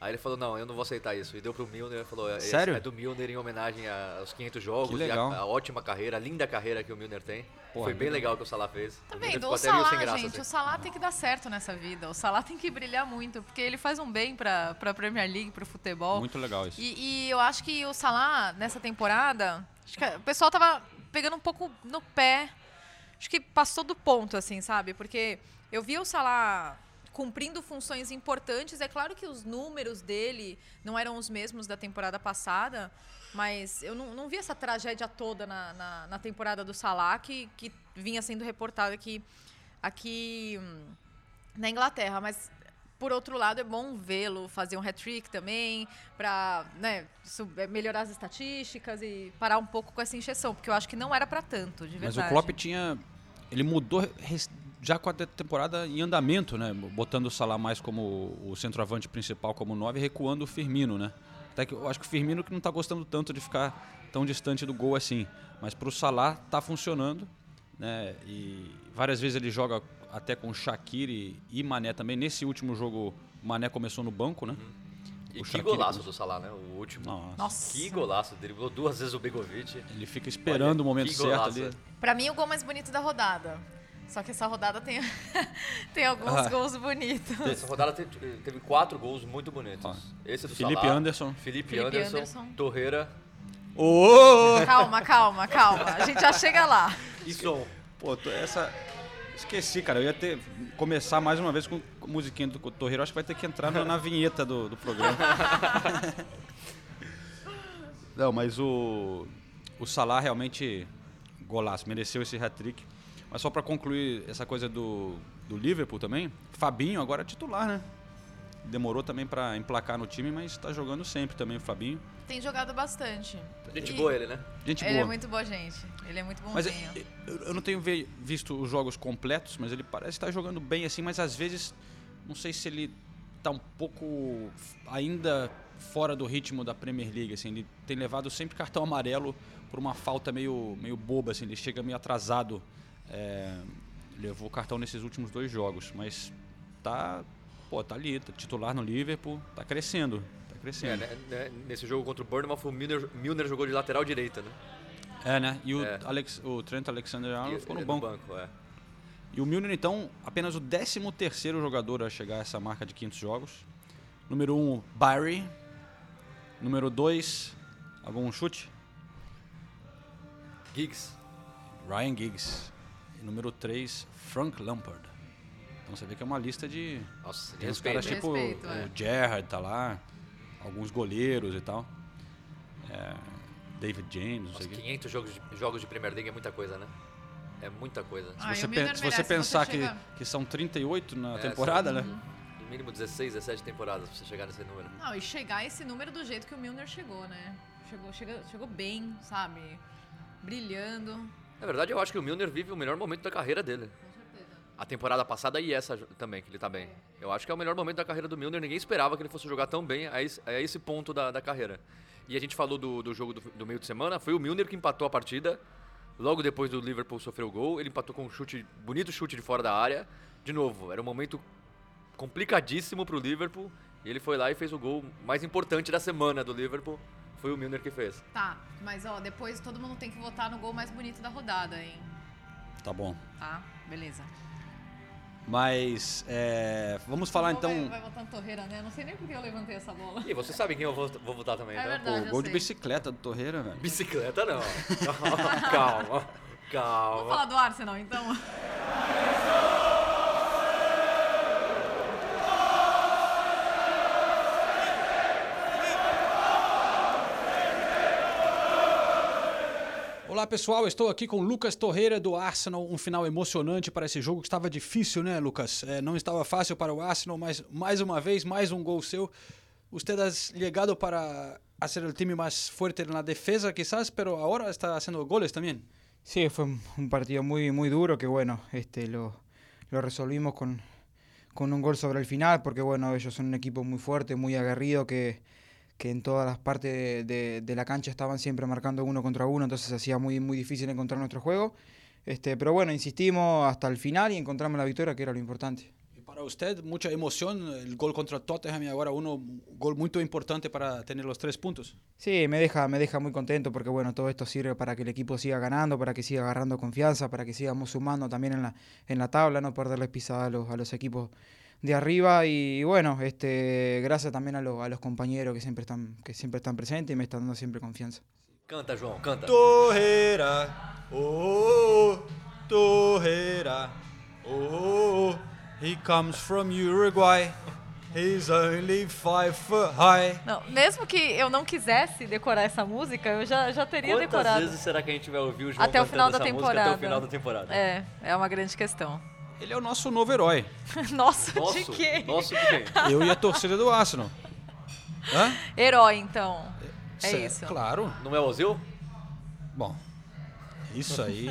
Aí ele falou, não, eu não vou aceitar isso. E deu pro Milner, falou, "Esse Sério? é do Milner em homenagem aos 500 jogos Que e a, legal. a ótima carreira, a linda carreira que o Milner tem. Porra, Foi bem legal. o que o Salah fez. Tá vendo? ficou O sem Salah, graça, gente, assim. o Salah tem que dar certo nessa vida. O Salah tem que brilhar muito, porque ele faz um bem pra, pra Premier League, pro futebol. Muito legal isso. E, e eu acho que o Salah, nessa temporada, acho que o pessoal tava pegando um pouco no pé. Acho que passou do ponto, assim, sabe? Porque eu vi o Salah cumprindo funções importantes. É claro que os números dele não eram os mesmos da temporada passada, mas eu não, não vi essa tragédia toda na, na, na temporada do Salah que, que vinha sendo reportada aqui, aqui hum, na Inglaterra. Mas por outro lado, é bom vê-lo fazer um hat-trick também, para né, sub- melhorar as estatísticas e parar um pouco com essa injeção, porque eu acho que não era para tanto, de Mas verdade. o Klopp tinha. Ele mudou já com a te- temporada em andamento, né? Botando o Salah mais como o centroavante principal, como 9, recuando o Firmino, né? Até que eu acho que o Firmino que não tá gostando tanto de ficar tão distante do gol assim. Mas pro Salah tá funcionando, né? E várias vezes ele joga até com Shaqiri e Mané também. Nesse último jogo, o Mané começou no banco, né? E O que Shaqiri- golaço do Salah, né? O último. Nossa. Nossa. Que golaço. Driblou duas vezes o Begovic. Ele fica esperando o momento certo ali. Pra mim, o gol mais bonito da rodada. Só que essa rodada tem, *laughs* tem alguns Ah. gols bonitos. Essa rodada te- teve quatro gols muito bonitos. Ó, Esse do Felipe Salah, Anderson. Felipe, Felipe Anderson, Anderson. Torreira Ô! Calma, calma, calma. A gente já chega lá. e Som. Pô, essa. Esqueci, cara. Eu ia ter. Começar mais uma vez com com a musiquinha do Torreiro. Acho que vai ter que entrar na, na vinheta do, do programa. *laughs* Não, mas o. O Salah realmente. Golaço, mereceu esse hat-trick. Mas só pra concluir essa coisa do, do Liverpool também. Fabinho agora é titular, né? Demorou também pra emplacar no time, mas tá jogando sempre também o Fabinho. Tem jogado bastante. Gente E- boa ele, né? Gente ele boa. é muito boa gente. Ele é muito Mas bonzinho. eh, eu, eu não tenho visto os jogos completos, mas ele parece estar jogando bem assim, mas às vezes não sei se ele tá um pouco ainda fora do ritmo da Premier League, assim, ele tem levado sempre cartão amarelo por uma falta meio, meio boba, assim, ele chega meio atrasado. Eh, levou cartão nesses últimos dois jogos, mas tá, pô, tá ali, tá titular no Liverpool, tá crescendo, tá É, crescendo. né, né, Nesse jogo contra o Bournemouth, o Milner, Milner jogou de lateral direita, né? É, né? E o, É. Alex, o Trent Alexander-Arnold ficou no é, banco. é. E o Milner, então, apenas o 13º jogador a chegar a essa marca de 500 jogos. Número 1, um, Barry. Número 2, algum chute? Giggs. Ryan Giggs. E número 3, Frank Lampard. Então você vê que é uma lista de. Nossa, de tem uns respeito. caras De tipo respeito, é. o Gerrard tá lá, alguns goleiros e tal. É, David James, não Nossa, sei o quê. 500 jogos de, jogos de Premier League é muita coisa, né? É muita coisa. Ah, Se você, pe- se você pensar você que, chega- que são 38 na É, temporada, são- né? No mínimo 16, 17 temporadas pra você chegar nesse número. Não, e chegar a esse número do jeito que o Milner chegou, né? Chegou, chega- chegou bem, sabe? Brilhando. Na verdade, eu acho que o Milner vive o melhor momento da carreira dele. A temporada passada e essa também, que ele tá bem. Eu acho que é o melhor momento da carreira do Milner. Ninguém esperava que ele fosse jogar tão bem a esse, a esse ponto da, da carreira. E a gente falou do, do jogo do, do meio de semana. Foi o Milner que empatou a partida. Logo depois do Liverpool sofrer o gol. Ele empatou com um chute, bonito chute de fora da área. De novo, era um momento complicadíssimo pro Liverpool. E ele foi lá e fez o gol mais importante da semana do Liverpool. Foi o Milner que fez. Tá, mas ó, depois todo mundo tem que votar no gol mais bonito da rodada, hein? Tá bom. Tá, beleza. Mas é, vamos falar Vou- Vai, então. vai votar no Torreira, né? Não sei nem por que eu levantei essa bola. E você sabe quem eu vou, vou votar também, É então? verdade. Pô, eu gol de sei. bicicleta do Torreira, velho. Bicicleta não. *laughs* calma, Vamos calma. falar do Arsenal, então? Olá pessoal, estou aqui com Lucas Torreira do Arsenal. Um final emocionante para esse jogo que estava difícil, né, Lucas? É, não estava fácil para o Arsenal, mas mais uma vez, mais um gol seu. Usted ha llegado para hacer el time más fuerte en la defensa, quizás, pero ahora está haciendo goles también. Sí, un- un partido muy, muy duro que bueno, este lo, lo resolvimos con, con gol sobre el final, porque bueno, ellos son un equipo muy fuerte, muy aguerrido, que, que en todas las partes de, de- de la cancha estaban siempre marcando uno contra uno, entonces hacía muy, muy difícil encontrar nuestro juego. Este, pero bueno, insistimos hasta el final y encontramos la victoria, que era lo importante. Para usted, mucha emoción, el gol contra Tottenham y ahora uno, un gol muy importante para tener los tres puntos. Sí, me deja, me deja muy contento porque bueno, todo esto sirve para que el equipo siga ganando, para que siga agarrando confianza, para que sigamos sumando también en la, en la tabla, no perderles pisada a los, a los equipos de arriba y bueno, este, gracias también a, los- a los compañeros que siempre están, que siempre están presentes y me están dando siempre confianza. Canta, João, canta. Torreira, oh, Torreira, oh, he comes from Uruguay. He's only five foot high. Não, mesmo que eu não quisesse decorar essa música, eu já, já teria Quantas decorado. vezes será que a gente vai ouvir o João Até o final da essa música temporada. até o final da temporada? É, é uma grande questão. Ele é o nosso novo herói. *laughs* Nossa, de Nosso, quê? nosso de quem? *laughs* Eu e a torcida do Arsenal. Hã? Herói, então. É Cê- isso. Claro. Não é o Ozil? Bom, isso aí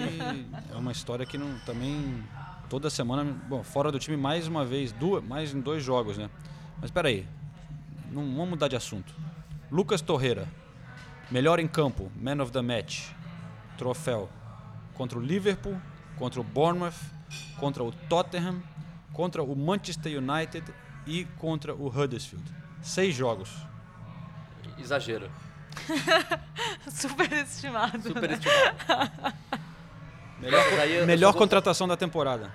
é uma história que não, também toda semana, bom, fora do time mais uma vez, duas, mais em dois jogos, né? Mas espera aí, não vamos mudar de assunto. Lucas Torreira, melhor em campo, man of the match, troféu contra o Liverpool, contra o Bournemouth, contra o Tottenham, contra o Manchester United e contra o Huddersfield. Seis jogos. Exagero. *laughs* Superestimado. Superestimado. *laughs* Melhor, eu melhor contratação da temporada.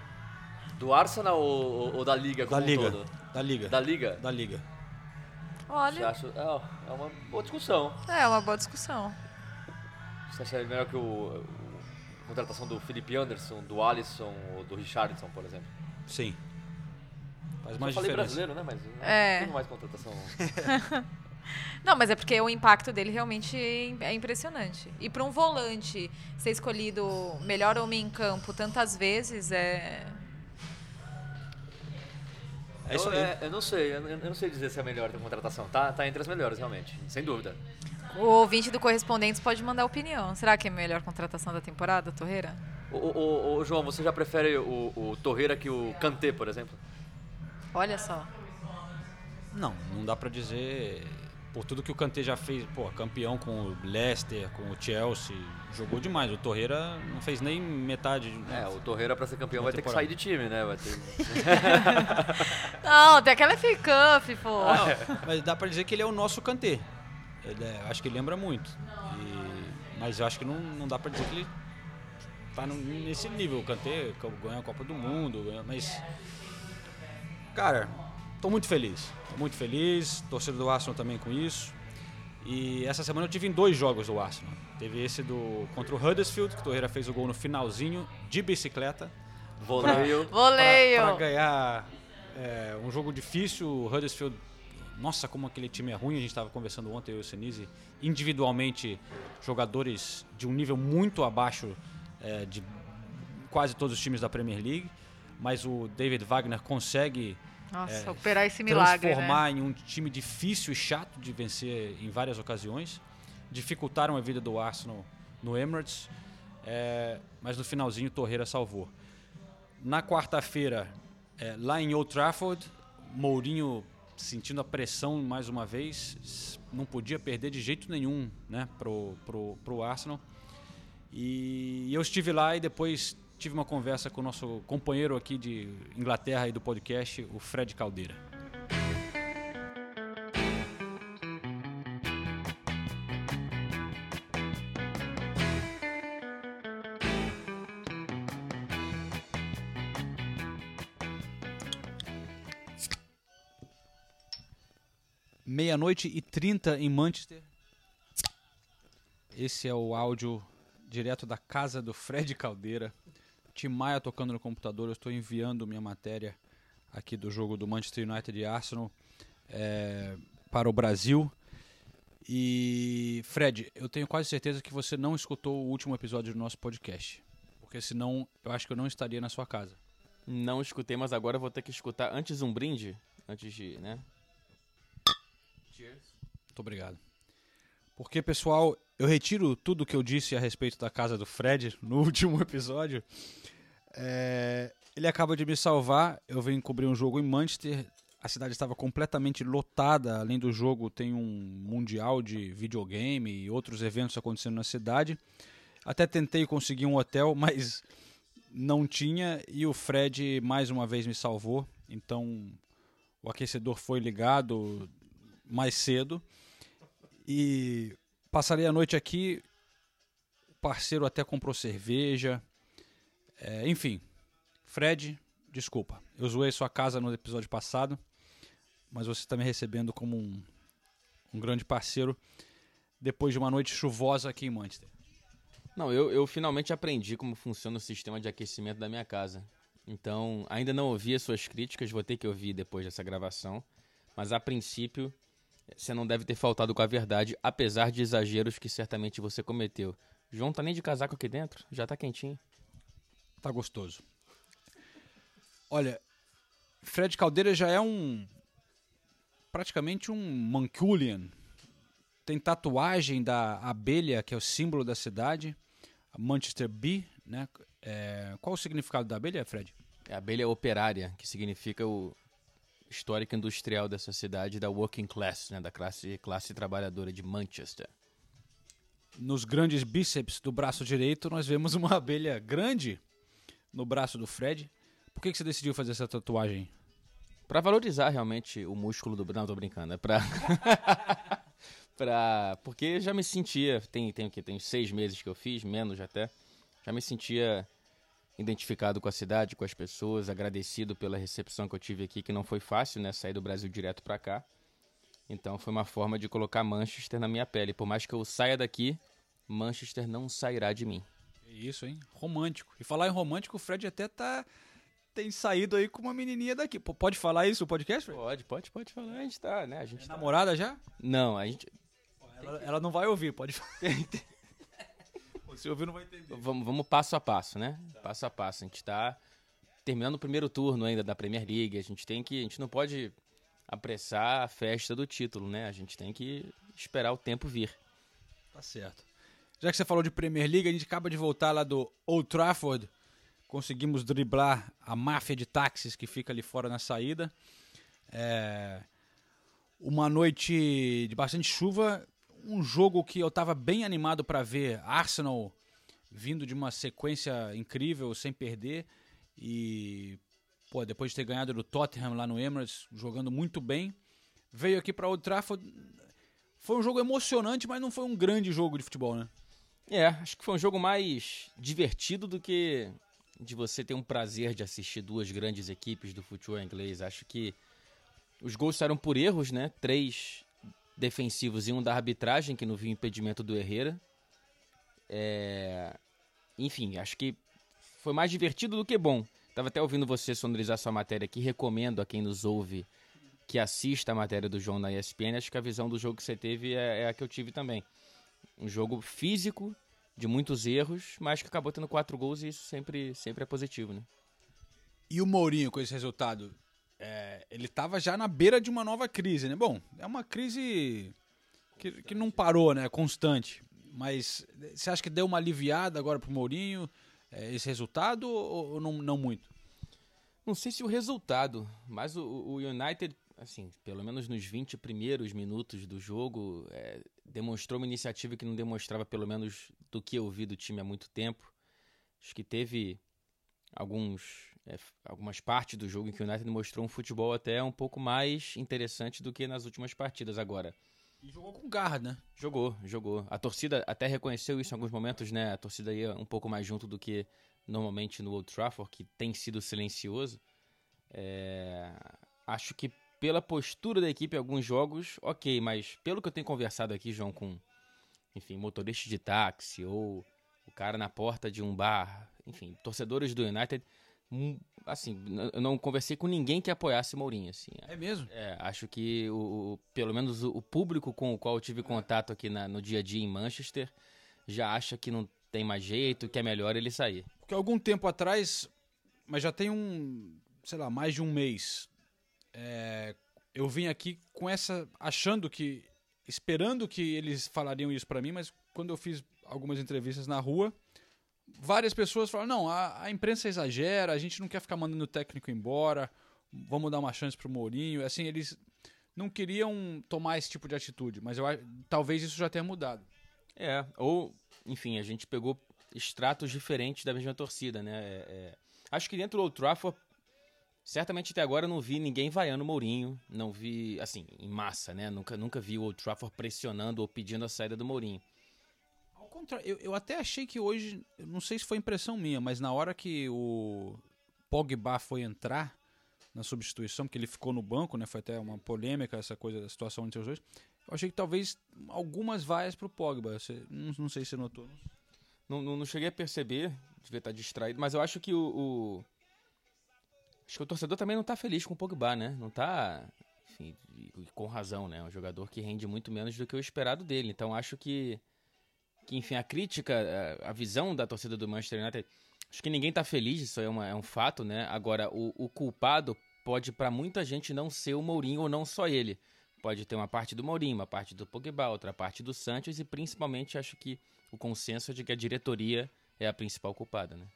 Do Arsenal ou, ou da Liga Da como um Liga. todo? Da Liga. Da Liga? Da Liga. Você Olha, acha, é, é uma boa discussão. é uma boa discussão. Você acha melhor que o, contratação do Felipe Anderson, do Alisson ou do Richardson, por exemplo? Sim. Faz Eu mais falei diferença. brasileiro, né? Mas É. não tem mais contratação. *laughs* Não, mas é porque o impacto dele realmente é impressionante. E para um volante ser escolhido melhor homem em campo tantas vezes é. É isso eu, aí. é, eu não sei, eu, eu não sei dizer se é a melhor da contratação. Tá, tá entre as melhores, realmente. Sem dúvida. O ouvinte do Correspondentes pode mandar opinião. Será que é a melhor contratação da temporada, Torreira? Ô, ô, ô, ô, João, você já prefere o, o Torreira que o Kanté, por exemplo? Olha só. Não, não dá pra dizer. Por tudo que o Kanté já fez, pô, campeão com o Leicester, com o Chelsea, jogou demais. O Torreira não fez nem metade. É, o Torreira pra ser campeão vai ter que temporada. sair de time, né? Vai ter... *laughs* Não, tem aquela FA Cup, pô. Não, mas dá pra dizer que ele é o nosso Kanté. Ele é- acho que ele lembra muito. E- mas eu acho que não, não dá pra dizer que ele tá no- nesse nível. O Kanté ganhou a Copa do Mundo, mas. Cara, tô muito feliz. Tô muito feliz. Torcedor do Arsenal também com isso. E essa semana eu tive em dois jogos do Arsenal. Teve esse do contra o Huddersfield, que o Torreira fez o gol no finalzinho de bicicleta. Voleio. Voleio. Pra, pra ganhar é, um jogo difícil, o Huddersfield. Nossa, como aquele time é ruim. A gente estava conversando ontem, eu e o Senise. Individualmente, jogadores de um nível muito abaixo é, de quase todos os times da Premier League. Mas o David Wagner consegue Nossa, é, operar esse milagre, transformar né? em um time difícil e chato de vencer em várias ocasiões. Dificultaram a vida do Arsenal no Emirates, é, mas no finalzinho Torreira salvou. Na quarta-feira, é, lá em Old Trafford, Mourinho sentindo a pressão mais uma vez, não podia perder de jeito nenhum né, pro, pro, pro Arsenal. E eu estive lá e depois tive uma conversa com o nosso companheiro aqui de Inglaterra e do podcast, o Fred Caldeira. Meia-noite e 30 em Manchester. Esse é o áudio direto da casa do Fred Caldeira. Tim Maia tocando no computador. Eu estou enviando minha matéria aqui do jogo do Manchester United e Arsenal é, para o Brasil. E Fred, eu tenho quase certeza que você não escutou o último episódio do nosso podcast. Porque senão eu acho que eu não estaria na sua casa. Não escutei, mas agora vou ter que escutar antes um brinde, antes de, né? Cheers. Muito obrigado. Porque, pessoal, eu retiro tudo que eu disse a respeito da casa do Fred no *laughs* último episódio. É, ele acaba de me salvar. Eu venho cobrir um jogo em Manchester. A cidade estava completamente lotada. Além do jogo, tem um mundial de videogame e outros eventos acontecendo na cidade. Até tentei conseguir um hotel, *laughs* mas não tinha. E o Fred mais uma vez me salvou. Então o aquecedor foi ligado mais cedo. E passarei a noite aqui. O parceiro até comprou cerveja. É, enfim, Fred, desculpa. Eu zoei sua casa no episódio passado. Mas você está me recebendo como um, um grande parceiro depois de uma noite chuvosa aqui em Manchester. Não, eu, eu finalmente aprendi como funciona o sistema de aquecimento da minha casa. Então, ainda não ouvi as suas críticas, vou ter que ouvir depois dessa gravação. Mas a princípio, você não deve ter faltado com a verdade, apesar de exageros que certamente você cometeu. João tá nem de casaco aqui dentro, já tá quentinho. Tá gostoso. Olha, Fred Caldeira já é um. praticamente um Manculian. Tem tatuagem da abelha, que é o símbolo da cidade, a Manchester Bee, né? É, qual o significado da abelha, Fred? É a abelha operária, que significa o histórico industrial dessa cidade, da working class, né? da classe, classe trabalhadora de Manchester. Nos grandes bíceps do braço direito, nós vemos uma *laughs* abelha grande no braço do Fred. Por que, que você decidiu fazer essa tatuagem? Pra valorizar realmente o músculo do. Não, tô brincando. É pra. *laughs* pra... Porque já me sentia. Tem, tem o quê? Tem seis meses que eu fiz, menos até. Já me sentia identificado com a cidade, com as pessoas, agradecido pela recepção que eu tive aqui, que não foi fácil, né? Sair do Brasil direto pra cá. Então foi uma forma de colocar Manchester na minha pele. Por mais que eu saia daqui, Manchester não sairá de mim. Isso, hein? Romântico. E falar em romântico, o Fred até tá tem saído aí com uma menininha daqui. P pode falar isso no podcast, Fred? Pode, pode, pode falar. A gente tá, né? A gente é tá... namorada já? Não, a gente. Ela, ela não vai ouvir, pode falar. *laughs* Se ouvir, não vai entender. Vamos, vamos passo a passo, né? Tá. Passo a passo. A gente tá terminando o primeiro turno ainda da Premier League. A gente tem que. A gente não pode apressar a festa do título, né? A gente tem que esperar o tempo vir. Tá certo. Já que você falou de Premier League, a gente acaba de voltar lá do Old Trafford. Conseguimos driblar a máfia de táxis que fica ali fora na saída. É... Uma noite de bastante chuva. Um jogo que eu estava bem animado para ver. Arsenal vindo de uma sequência incrível, sem perder. E pô, depois de ter ganhado do Tottenham lá no Emirates, jogando muito bem. Veio aqui para Old Trafford. Foi um jogo emocionante, mas não foi um grande jogo de futebol, né? É, acho que foi um jogo mais divertido do que de você ter um prazer de assistir duas grandes equipes do futebol inglês. Acho que os gols saíram por erros, né? Três defensivos e um da arbitragem, que não viu impedimento do Herrera. É... Enfim, acho que foi mais divertido do que bom. Tava até ouvindo você sonorizar sua matéria aqui, recomendo a quem nos ouve que assista a matéria do João na ESPN. Acho que a visão do jogo que você teve é, é a que eu tive também. Um jogo físico, de muitos erros, mas que acabou tendo quatro gols e isso sempre, sempre é positivo, né? E o Mourinho com esse resultado? É, ele estava já na beira de uma nova crise, né? Bom, é uma crise que, que não parou, né? Constante. Mas você acha que deu uma aliviada agora pro Mourinho é, esse resultado ou, ou não, não muito? Não sei se o resultado, mas o, o United, assim, pelo menos nos 20 primeiros minutos do jogo, é, demonstrou uma iniciativa que não demonstrava, pelo menos do que eu vi do time há muito tempo. Acho que teve alguns, é, algumas partes do jogo em que o United mostrou um futebol até um pouco mais interessante do que nas últimas partidas. Agora, e jogou com garra, né? Jogou, jogou. A torcida até reconheceu isso em alguns momentos, né? A torcida ia um pouco mais junto do que normalmente no Old Trafford, que tem sido silencioso. É... Acho que pela postura da equipe em alguns jogos, ok, mas pelo que eu tenho conversado aqui, João, com, enfim, motorista de táxi ou o cara na porta de um bar, enfim, torcedores do United, assim, eu não conversei com ninguém que apoiasse Mourinho, assim. É mesmo? É, acho que o, pelo menos o, o, público com o qual eu tive contato aqui na, no dia a dia em Manchester já acha que não tem mais jeito, que é melhor ele sair. Porque algum tempo atrás, mas já tem um, sei lá, mais de um mês, é, eu vim aqui com essa, achando que, esperando que eles falariam isso para mim, mas quando eu fiz algumas entrevistas na rua, várias pessoas falaram: não, a, a, imprensa exagera, a gente não quer ficar mandando o técnico embora, vamos dar uma chance pro Mourinho. Assim, eles não queriam tomar esse tipo de atitude, mas eu talvez isso já tenha mudado. É, ou, enfim, a gente pegou extratos diferentes da mesma torcida, né? É, é... Acho que dentro do Old Trafford, certamente até agora eu não vi ninguém vaiando o Mourinho, não vi, assim, em massa, né? Nunca, nunca vi o Old Trafford pressionando ou pedindo a saída do Mourinho contrário, eu, eu até achei que hoje, não sei se foi impressão minha, mas na hora que o Pogba foi entrar na substituição, porque ele ficou no banco, né? Foi até uma polêmica essa coisa da situação entre os dois. Eu achei que talvez algumas vaias pro Pogba. Você, não, não sei se você notou. Não, não, não, cheguei a perceber, devia estar distraído, mas eu acho que o, o, Acho que o torcedor também não tá feliz com o Pogba, né? Não tá. Enfim, com razão, né? É um jogador que rende muito menos do que o esperado dele. Então acho que que, enfim, a crítica, a visão da torcida do Manchester United, acho que ninguém está feliz, isso é, uma, é, um fato, né? Agora, o, o culpado pode para muita gente não ser o Mourinho ou não só ele. Pode ter uma parte do Mourinho, uma parte do Pogba, outra parte do Santos e principalmente acho que o consenso é de que a diretoria é a principal culpada, né?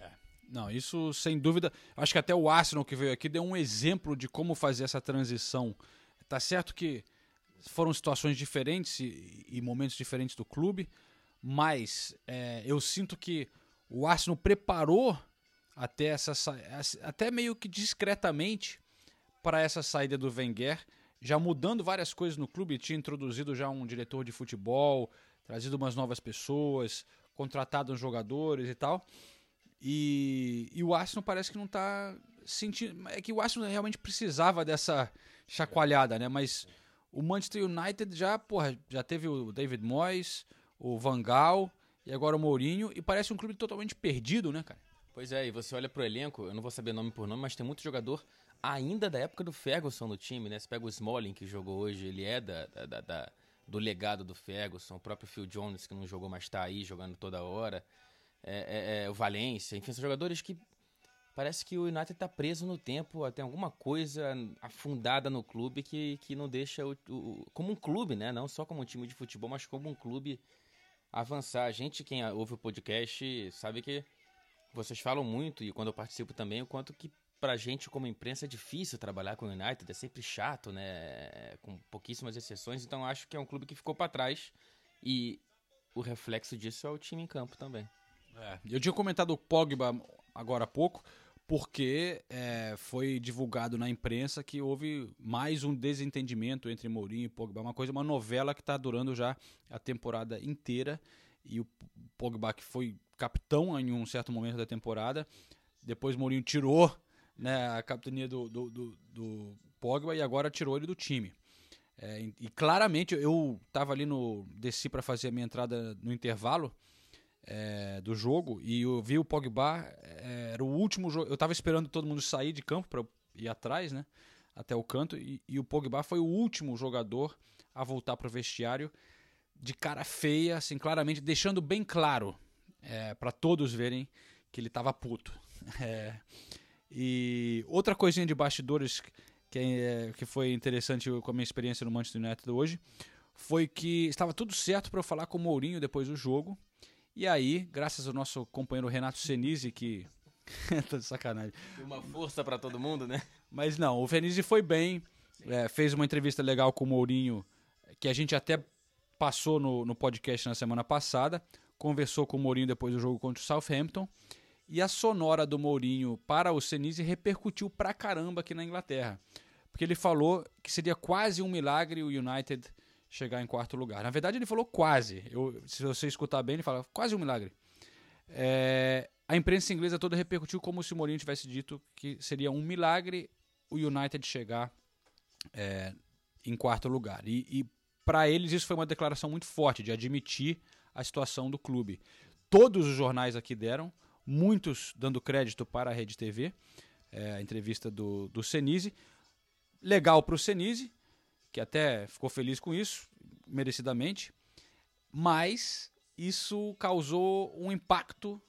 É. Não, isso sem dúvida. Acho que até o Arsenal que veio aqui deu um exemplo de como fazer essa transição. Tá certo que foram situações diferentes e, e momentos diferentes do clube, mas é, eu sinto que o Arsenal preparou até essa até meio que discretamente para essa saída do Wenger, já mudando várias coisas no clube, tinha introduzido já um diretor de futebol, trazido umas novas pessoas, contratado uns jogadores e tal. E, e o Arsenal parece que não está sentindo. É que o Arsenal realmente precisava dessa chacoalhada, né? Mas o Manchester United já, porra, já teve o David Moyes, o Vangal e agora o Mourinho. E parece um clube totalmente perdido, né, cara? Pois é, e você olha pro elenco, eu não vou saber nome por nome, mas tem muito jogador ainda da época do Ferguson no time, né? Você pega o Smalling, que jogou hoje, ele é da, da, da do legado do Ferguson, o próprio Phil Jones, que não jogou, mas tá aí jogando toda hora. É, é, é, o Valência, enfim, são jogadores que parece que o United tá preso no tempo, tem alguma coisa afundada no clube que, que não deixa o, o, como um clube, né? Não só como um time de futebol, mas como um clube avançar. A gente, quem ouve o podcast, sabe que vocês falam muito, e quando eu participo também, o quanto que pra gente como imprensa é difícil trabalhar com o United, é sempre chato, né? Com pouquíssimas exceções, então acho que é um clube que ficou para trás e o reflexo disso é o time em campo também. É, eu tinha comentado o Pogba agora há pouco, porque é, foi divulgado na imprensa que houve mais um desentendimento entre Mourinho e Pogba, uma coisa, uma novela que está durando já a temporada inteira e o Pogba que foi capitão em um certo momento da temporada, depois Mourinho tirou né, a capitania do, do, do, do, Pogba e agora tirou ele do time. É, e claramente eu estava ali no desci para fazer a minha entrada no intervalo é, do jogo e eu vi o Pogba, é, era o último jogo. Eu tava esperando todo mundo sair de campo para ir atrás, né? Até o canto, e, e o Pogba foi o último jogador a voltar para o vestiário de cara feia, assim, claramente, deixando bem claro é, para todos verem que ele tava puto. *laughs* É, e outra coisinha de bastidores que, é, que foi interessante com a minha experiência no Manchester United hoje foi que estava tudo certo para eu falar com o Mourinho depois do jogo. E aí, graças ao nosso companheiro Renato Senise, que. *laughs* tá de sacanagem. Deu uma força para todo mundo, né? Mas não, o Senise foi bem, é, fez uma entrevista legal com o Mourinho, que a gente até passou no, no podcast na semana passada. Conversou com o Mourinho depois do jogo contra o Southampton. E a sonora do Mourinho para o Senise repercutiu pra caramba aqui na Inglaterra. Porque ele falou que seria quase um milagre o United chegar em quarto lugar. Na verdade, ele falou quase. Eu, se você escutar bem, ele fala quase um milagre. É, a imprensa inglesa toda repercutiu como se o Mourinho tivesse dito que seria um milagre o United chegar é, em quarto lugar. E, e para eles isso foi uma declaração muito forte de admitir a situação do clube. Todos os jornais aqui deram muitos dando crédito para a Rede TV, é, a entrevista do, do Senise. Legal para o Senise, que até ficou feliz com isso, merecidamente, mas isso causou um impacto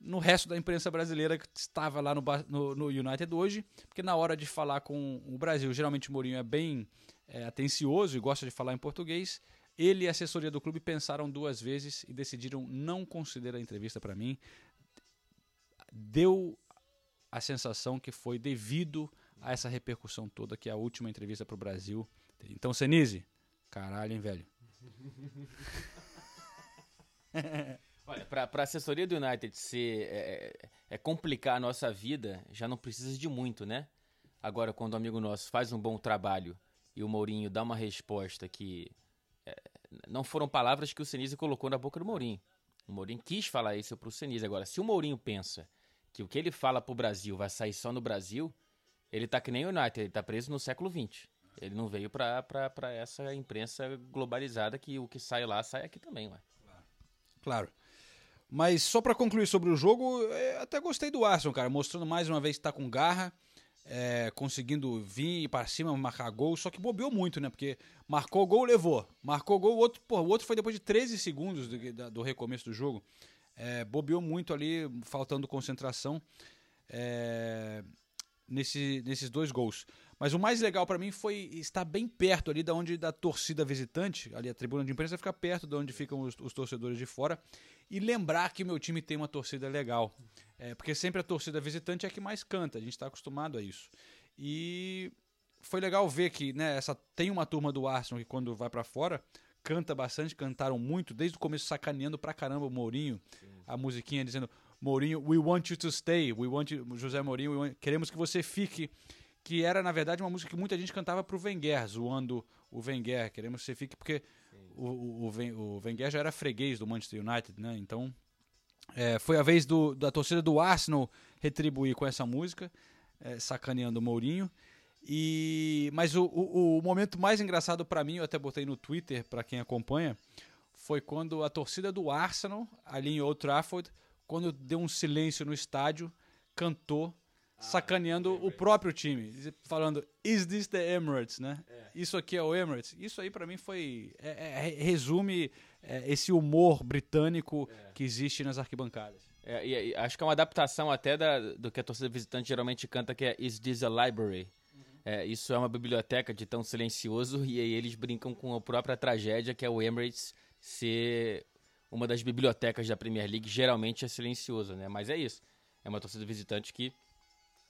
no resto da imprensa brasileira que estava lá no, no, no, United hoje, porque na hora de falar com o Brasil, geralmente o Mourinho é bem é, atencioso e gosta de falar em português. Ele e a assessoria do clube pensaram duas vezes e decidiram não considerar a entrevista para mim, deu a sensação que foi devido a essa repercussão toda que é a última entrevista para o Brasil. Então, Senise, caralho, hein, velho? *laughs* Olha, para a assessoria do United ser é, é, é, complicar a nossa vida, já não precisa de muito, né? Agora, quando o amigo nosso faz um bom trabalho e o Mourinho dá uma resposta que é, não foram palavras que o Senise colocou na boca do Mourinho. O Mourinho quis falar isso para o Senise. Agora, se o Mourinho pensa que o que ele fala pro Brasil vai sair só no Brasil, ele tá que nem o United, ele tá preso no século XX. Ele não veio pra essa imprensa globalizada que o que sai lá sai aqui também, ué. Claro. Mas só para concluir sobre o jogo, até gostei do Arsenal, cara, mostrando mais uma vez que tá com garra, é, conseguindo vir para cima, marcar gol, só que bobeou muito, né? Porque marcou gol, levou. Marcou gol, o outro, pô, o outro foi depois de 13 segundos do, do recomeço do jogo. É, bobeou muito ali, faltando concentração é, nesse, nesses dois gols. Mas o mais legal para mim foi estar bem perto ali da onde da torcida visitante, ali a tribuna de imprensa fica perto de onde ficam os, os torcedores de fora e lembrar que o meu time tem uma torcida legal, é, porque sempre a torcida visitante é a que mais canta, a gente está acostumado a isso. E foi legal ver que né, essa tem uma turma do Arsenal que quando vai para fora canta bastante, cantaram muito, desde o começo sacaneando pra caramba o Mourinho, Sim. a musiquinha dizendo Mourinho, we want you to stay, we want you, José Mourinho, want, queremos que você fique, que era na verdade uma música que muita gente cantava pro Wenger, zoando o Wenger, queremos que você fique porque o, o, o, Wenger já era freguês do Manchester United, né? Então é, foi a vez do, da torcida do Arsenal retribuir com essa música, é, sacaneando o Mourinho. E mas o, o, o momento mais engraçado para mim, eu até botei no Twitter para quem acompanha, foi quando a torcida do Arsenal ali em Old Trafford, quando deu um silêncio no estádio, cantou sacaneando o próprio time, falando Is this the Emirates, né? É. Isso aqui é o Emirates. Isso aí para mim foi é, é, resume é, esse humor britânico é. que existe nas arquibancadas. É, e, e, acho que é uma adaptação até da, do que a torcida visitante geralmente canta, que é Is this a library? É, isso é uma biblioteca de tão silencioso e aí eles brincam com a própria tragédia que é o Emirates ser uma das bibliotecas da Premier League, geralmente é silencioso, né? Mas é isso. É uma torcida visitante que,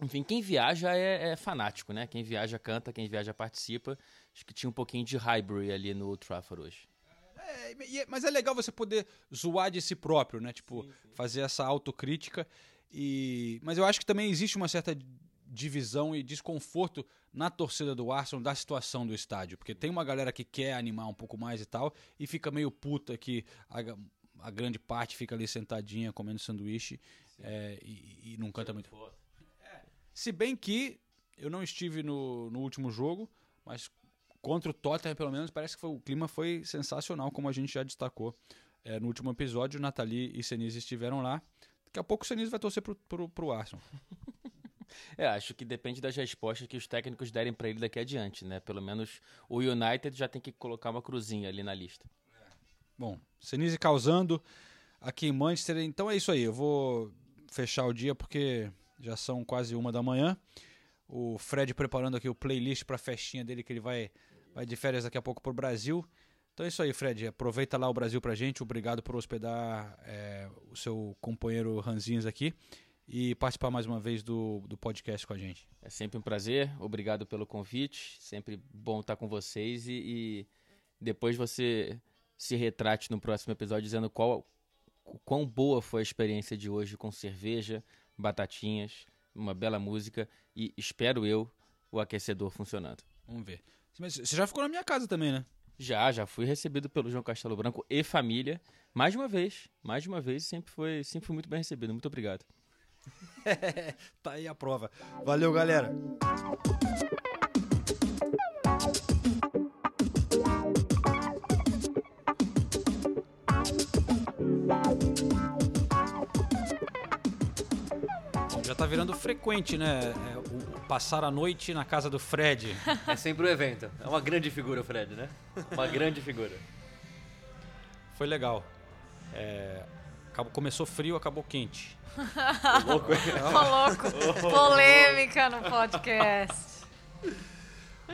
enfim, quem viaja é, é fanático, né? Quem viaja canta, quem viaja participa. Acho que tinha um pouquinho de Highbury ali no Trafford hoje. É, mas é legal você poder zoar de si próprio, né? Tipo, sim, sim. fazer essa autocrítica. E... Mas eu acho que também existe uma certa divisão e desconforto na torcida do Arsenal da situação do estádio. Porque tem uma galera que quer animar um pouco mais e tal, e fica meio puta que a, a grande parte fica ali sentadinha comendo sanduíche é, e, e, não canta muito. É. Se bem que eu não estive no, no último jogo, mas contra o Tottenham, pelo menos, parece que foi, o clima foi sensacional, como a gente já destacou É, no último episódio, Nathalie e Senise estiveram lá. Daqui a pouco o Senise vai torcer pro, pro, pro Arsenal. *laughs* É, acho que depende das respostas que os técnicos derem para ele daqui adiante, né? Pelo menos o United já tem que colocar uma cruzinha ali na lista. Bom, Senise causando aqui em Manchester. Então é isso aí. Eu vou fechar o dia porque já são quase uma da manhã. O Fred preparando aqui o playlist para a festinha dele que ele vai, vai de férias daqui a pouco pro Brasil. Então é isso aí, Fred. Aproveita lá o Brasil pra gente. Obrigado por hospedar é, o seu companheiro Ranzinhos aqui e participar mais uma vez do, do podcast com a gente. É sempre um prazer. Obrigado pelo convite. Sempre bom estar com vocês e, e depois você se retrate no próximo episódio dizendo qual o quão boa foi a experiência de hoje com cerveja, batatinhas, uma bela música e espero eu o aquecedor funcionando. Vamos ver. Mas você já ficou na minha casa também, né? Já, já fui recebido pelo João Castelo Branco e família. Mais uma vez, mais uma vez, sempre foi, sempre fui muito bem recebido. Muito obrigado. *laughs* tá aí a prova. Valeu, galera. Tá virando frequente, né? É, o- passar a noite na casa do Fred. É sempre um evento. É uma grande figura o Fred, né? Uma grande figura. Foi legal. É, acabou- começou frio, acabou quente. Ô, louco. Ô, louco. Polêmica no podcast.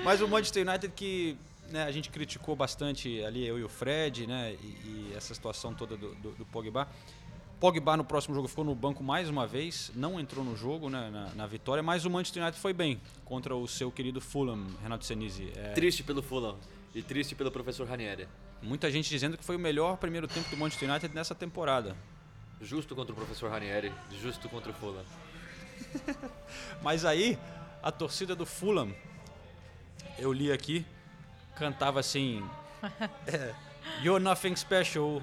Mas o Manchester United que né, a gente criticou bastante ali, eu e o Fred, né? E, e essa situação toda do, do, do Pogba. Pogba no próximo jogo ficou no banco mais uma vez, não entrou no jogo, né, na, na vitória, mas o Manchester United foi bem contra o seu querido Fulham, Renato Senise. É, Triste pelo Fulham e triste pelo professor Ranieri. Muita gente dizendo que foi o melhor primeiro tempo do Manchester United nessa temporada. Justo contra o professor Ranieri, justo contra o Fulham. *laughs* Mas aí, a torcida do Fulham, eu li aqui, cantava assim: *laughs* é, You're nothing special,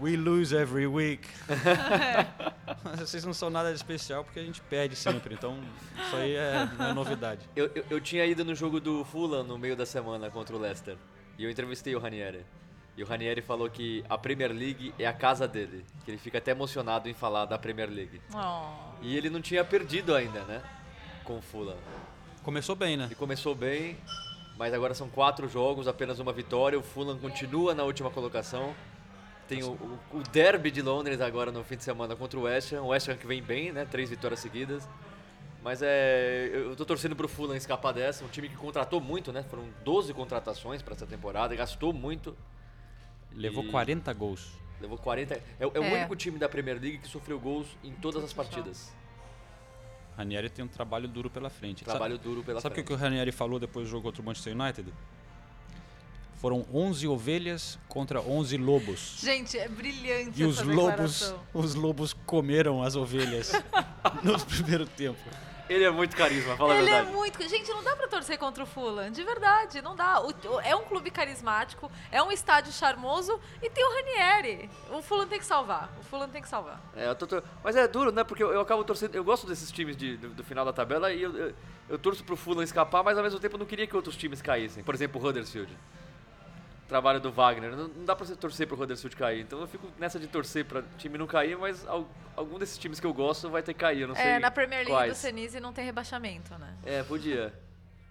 we lose every week. *laughs* Vocês não são nada de especial porque a gente perde sempre, então isso aí é, não é novidade. Eu, eu, eu tinha ido no jogo do Fulham no meio da semana contra o Leicester. E eu entrevistei o Ranieri. E o Ranieri falou que a Premier League é a casa dele. Que ele fica até emocionado em falar da Premier League. Oh. E ele não tinha perdido ainda, né? Com o Fulham. Começou bem, né? Ele começou bem, mas agora são quatro jogos, apenas uma vitória. O Fulham continua na última colocação. Tem o, o, o derby de Londres agora no fim de semana contra o West Ham. O West Ham que vem bem, né? Três vitórias seguidas. Mas é, eu tô torcendo pro Fulham escapar dessa. Um time que contratou muito, né? Foram 12 contratações para essa temporada, gastou muito. Levou E 40 gols. Levou 40. É, é o É. único time da Premier League que sofreu gols em todas as partidas. Ranieri tem um trabalho duro pela frente. Trabalho sabe, duro pela sabe o que frente. que o Ranieri falou depois do jogo contra o Manchester United? Foram 11 ovelhas contra 11 lobos. Gente, é brilhante E os essa lobos, os lobos comeram as ovelhas *laughs* no primeiro tempo. Ele é muito carisma, fala Ele a é verdade. muito. Gente, não dá pra torcer contra o Fulham. De verdade, não dá. O- o- é um clube carismático, é um estádio charmoso e tem o Ranieri. O Fulham tem que salvar. O Fulham tem que salvar. É, eu tô Mas é duro, né? Porque eu, eu acabo torcendo. Eu gosto desses times de- do, do final da tabela e eu, eu, eu torço pro Fulham escapar, mas ao mesmo tempo eu não queria que outros times caíssem. Por exemplo, o Huddersfield. Trabalho do Wagner. Não, não dá pra você torcer pro Huddersfield cair. Então eu fico nessa de torcer pra time não cair, mas al- algum desses times que eu gosto vai ter que cair. Eu não sei. É, na Premier League quais. do Senise não tem rebaixamento, né? É, podia.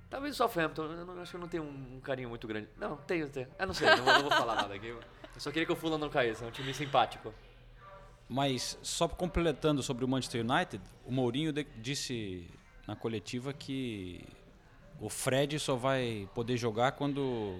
Talvez o Southampton, eu não, acho que eu não tenho um, um carinho muito grande. Não, tenho, tenho. Eu não sei, não, vou- não vou falar nada aqui. Eu só queria que o Fulham não caísse, é um time simpático. Mas só completando sobre o Manchester United, o Mourinho de- disse na coletiva que o Fred só vai poder jogar quando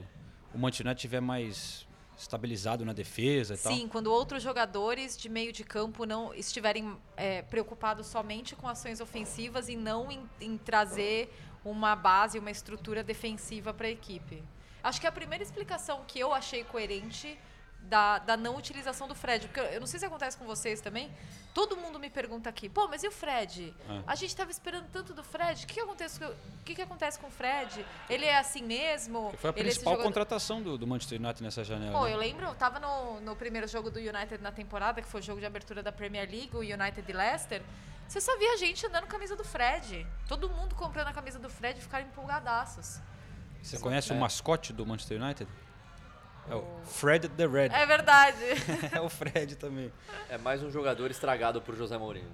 o Manchester United estiver mais estabilizado na defesa e tal. Sim, quando outros jogadores de meio de campo não estiverem é, preocupados somente com ações ofensivas e não em, em trazer uma base, uma estrutura defensiva para a equipe. Acho que a primeira explicação que eu achei coerente da, da não utilização do Fred, porque eu- eu não sei se acontece com vocês também, todo mundo me pergunta aqui, pô, mas e o Fred? É. A gente estava esperando tanto do Fred, o que, que, acontece, com- o que, que acontece com o Fred? Ele é assim mesmo? Que foi a Ele é principal jogador- contratação do, do Manchester United nessa janela. Pô, né? eu lembro, eu tava no, no primeiro jogo do United na temporada, que foi o jogo de abertura da Premier League, o United e Leicester. Você só via gente andando com a camisa do Fred. Todo mundo comprando a camisa do Fred e ficaram empolgadaços. Você conhece É. o mascote do Manchester United? É o Fred the Red. É verdade. *laughs* é o Fred também. É mais um jogador estragado por José Mourinho.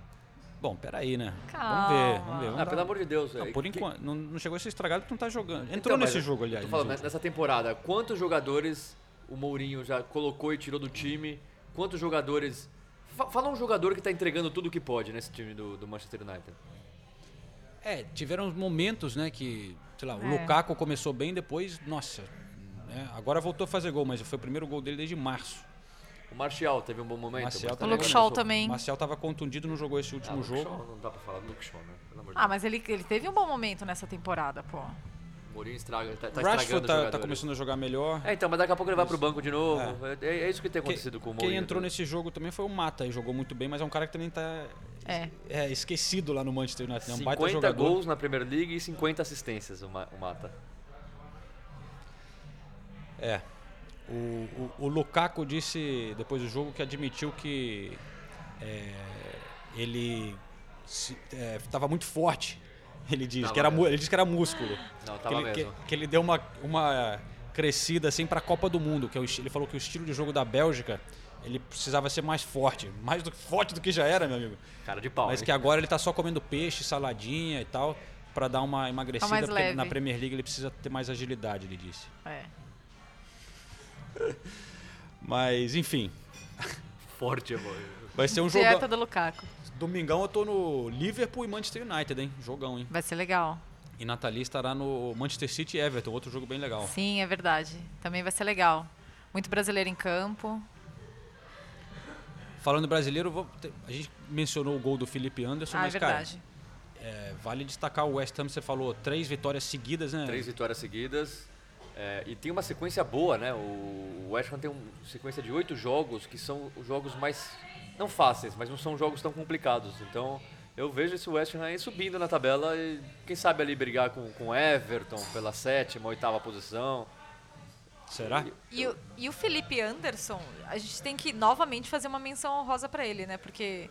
Bom, peraí, né? Calma. Vamos ver, vamos ver. Vamos Ah, dar- pelo amor de Deus. Não, é, por que- enquanto, não, não chegou a ser estragado porque não tá jogando. Entrou Então, nesse jogo, aliás. Tô falando, nos nessa temporada, quantos jogadores o Mourinho já colocou e tirou do time? Quantos jogadores. Fa- Fala um jogador que tá entregando tudo o que pode nesse time do, do Manchester United. É, tiveram momentos, né, que, sei lá, o É. Lukaku começou bem, depois, nossa, né, agora voltou a fazer gol, mas foi o primeiro gol dele desde março. O Martial teve um bom momento. Marcial também Luke Shaw também. O Marcial tava contundido, não jogou esse Ah, último Luke jogo. Shaw, não dá pra falar do Luke Shaw, né? Pelo amor de Ah, mas ele, ele teve um bom momento nessa temporada, pô. O Mourinho estraga, tá, tá O Rashford estragando tá, tá começando a jogar melhor. É, então, mas daqui a pouco ele vai pro banco de novo. É, é isso que tem Que- acontecido com o Mourinho. Quem entrou nesse jogo também foi o Mata, e jogou muito bem, mas é um cara que também tá É. é, esquecido lá no Manchester United. É um baita 50 jogador. gols na Premier League e 50 assistências o, Ma- o Mata. É. O, o, o Lukaku disse depois do jogo que admitiu que é, ele estava muito forte. Ele diz Tava que era mesmo. ele disse que era músculo. Não, que ele, mesmo. Que, que ele deu uma, uma crescida assim para a Copa do Mundo, que é ele falou que o estilo de jogo da Bélgica ele precisava ser mais forte, mais do, forte do que já era, meu amigo. Cara de pau. Mas hein? que agora ele tá só comendo peixe, saladinha e tal, para dar uma emagrecida, mais porque leve. na Premier League ele precisa ter mais agilidade, ele disse. É. *laughs* Mas, enfim, *laughs* Forte, amor. vai ser um Dieta jogão. do Lukaku. Domingão eu tô no Liverpool e Manchester United, hein? Jogão, hein? Vai ser legal. E Nathalie estará no Manchester City e Everton, outro jogo bem legal. Sim, é verdade. Também vai ser legal. Muito brasileiro em campo. Falando em brasileiro, a gente mencionou o gol do Felipe Anderson, Ah, é mas, cara, verdade. é, vale destacar o West Ham, você falou, três vitórias seguidas, né? Três vitórias seguidas. É, e tem uma sequência boa, né? O West Ham tem uma sequência de oito jogos que são os jogos mais. não fáceis, mas não são jogos tão complicados. Então eu vejo esse West Ham aí subindo na tabela e quem sabe ali brigar com com o Everton pela sétima, oitava posição. Será? E o, e o Felipe Anderson, a gente tem que novamente fazer uma menção honrosa para ele, né? Porque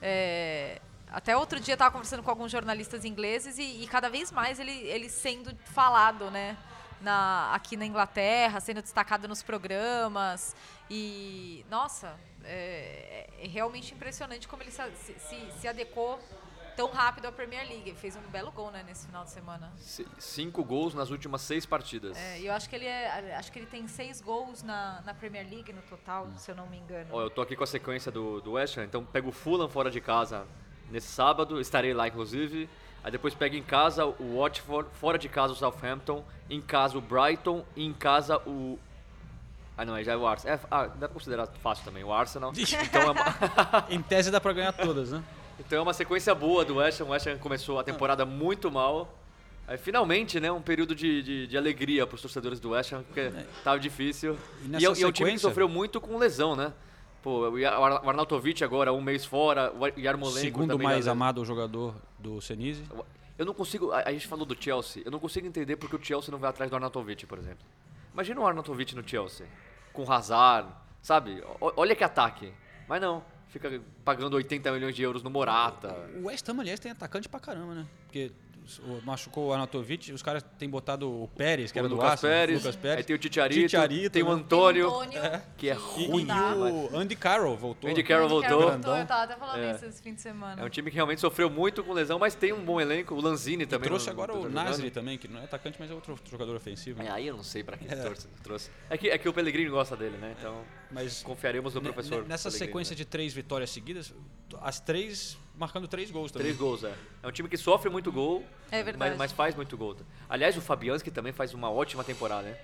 é, até outro dia eu estava conversando com alguns jornalistas ingleses e, e cada vez mais ele, ele sendo falado, né? Na, aqui na Inglaterra, sendo destacado nos programas. E, nossa, é, é realmente impressionante como ele se, se, se adequou tão rápido à Premier League. Ele fez um belo gol, né, nesse final de semana. Cinco gols nas últimas seis partidas. É, eu acho que ele é, acho que ele tem seis gols na, na Premier League no total, se eu não me engano. Ó, eu tô aqui com a sequência do, do West Ham, então pego o Fulham fora de casa nesse sábado, estarei lá inclusive. Aí depois pego em casa o Watford, fora de casa o Southampton, em casa o Brighton e em casa o. Ah não, aí já é o Arsenal. É, ah, dá pra considerar fácil também, o Arsenal. *laughs* Então é, uma, *laughs* em tese dá pra ganhar todas, né? *laughs* então é uma sequência boa do West Ham. O West Ham começou a temporada muito mal. Aí finalmente, né, um período de, de, de alegria pros torcedores do West Ham, porque tava difícil. E E, é, e é um time que sofreu muito com lesão, né? Pô, o Ar- o Arnautovic agora um mês fora, o Yarmolenko Segundo mais na- amado jogador do Senise. Eu não consigo, a, a gente falou do Chelsea, eu não consigo entender porque o Chelsea não vai atrás do Arnautovic, por exemplo. Imagina o Arnautovic no Chelsea, com Hazard, sabe? O- olha que ataque. Mas não, fica pagando 80 milhões de euros no Morata. O West Ham, aliás, tem atacante pra caramba, né? Porque machucou o Arnautovic, os caras têm botado o Pérez, que O era do Lucas Arsenal, Pérez, Lucas Pérez. aí tem o Titiarito, tem o né? Antônio, Tem o Antônio, que é E, ruim. e o Andy Carroll voltou. Andy Carroll Andy voltou. voltou, eu tava até falando É. isso esse fim de semana. É um time que realmente sofreu muito com lesão, mas tem um bom elenco. O Lanzini E também. trouxe não- agora o tá. Nasri também, que não é atacante, mas é outro jogador ofensivo. É, aí eu não sei pra que É. trouxe. trouxe. É, que, é que o Pellegrini gosta dele, né? Então Mas confiaremos no professor. ne- Nessa sequência né? de três vitórias seguidas, as três marcando três gols também. Três gols, é. É um time que sofre muito gol, É verdade. mas, mas faz muito gol. Aliás, o Fabianski também faz uma ótima temporada, né?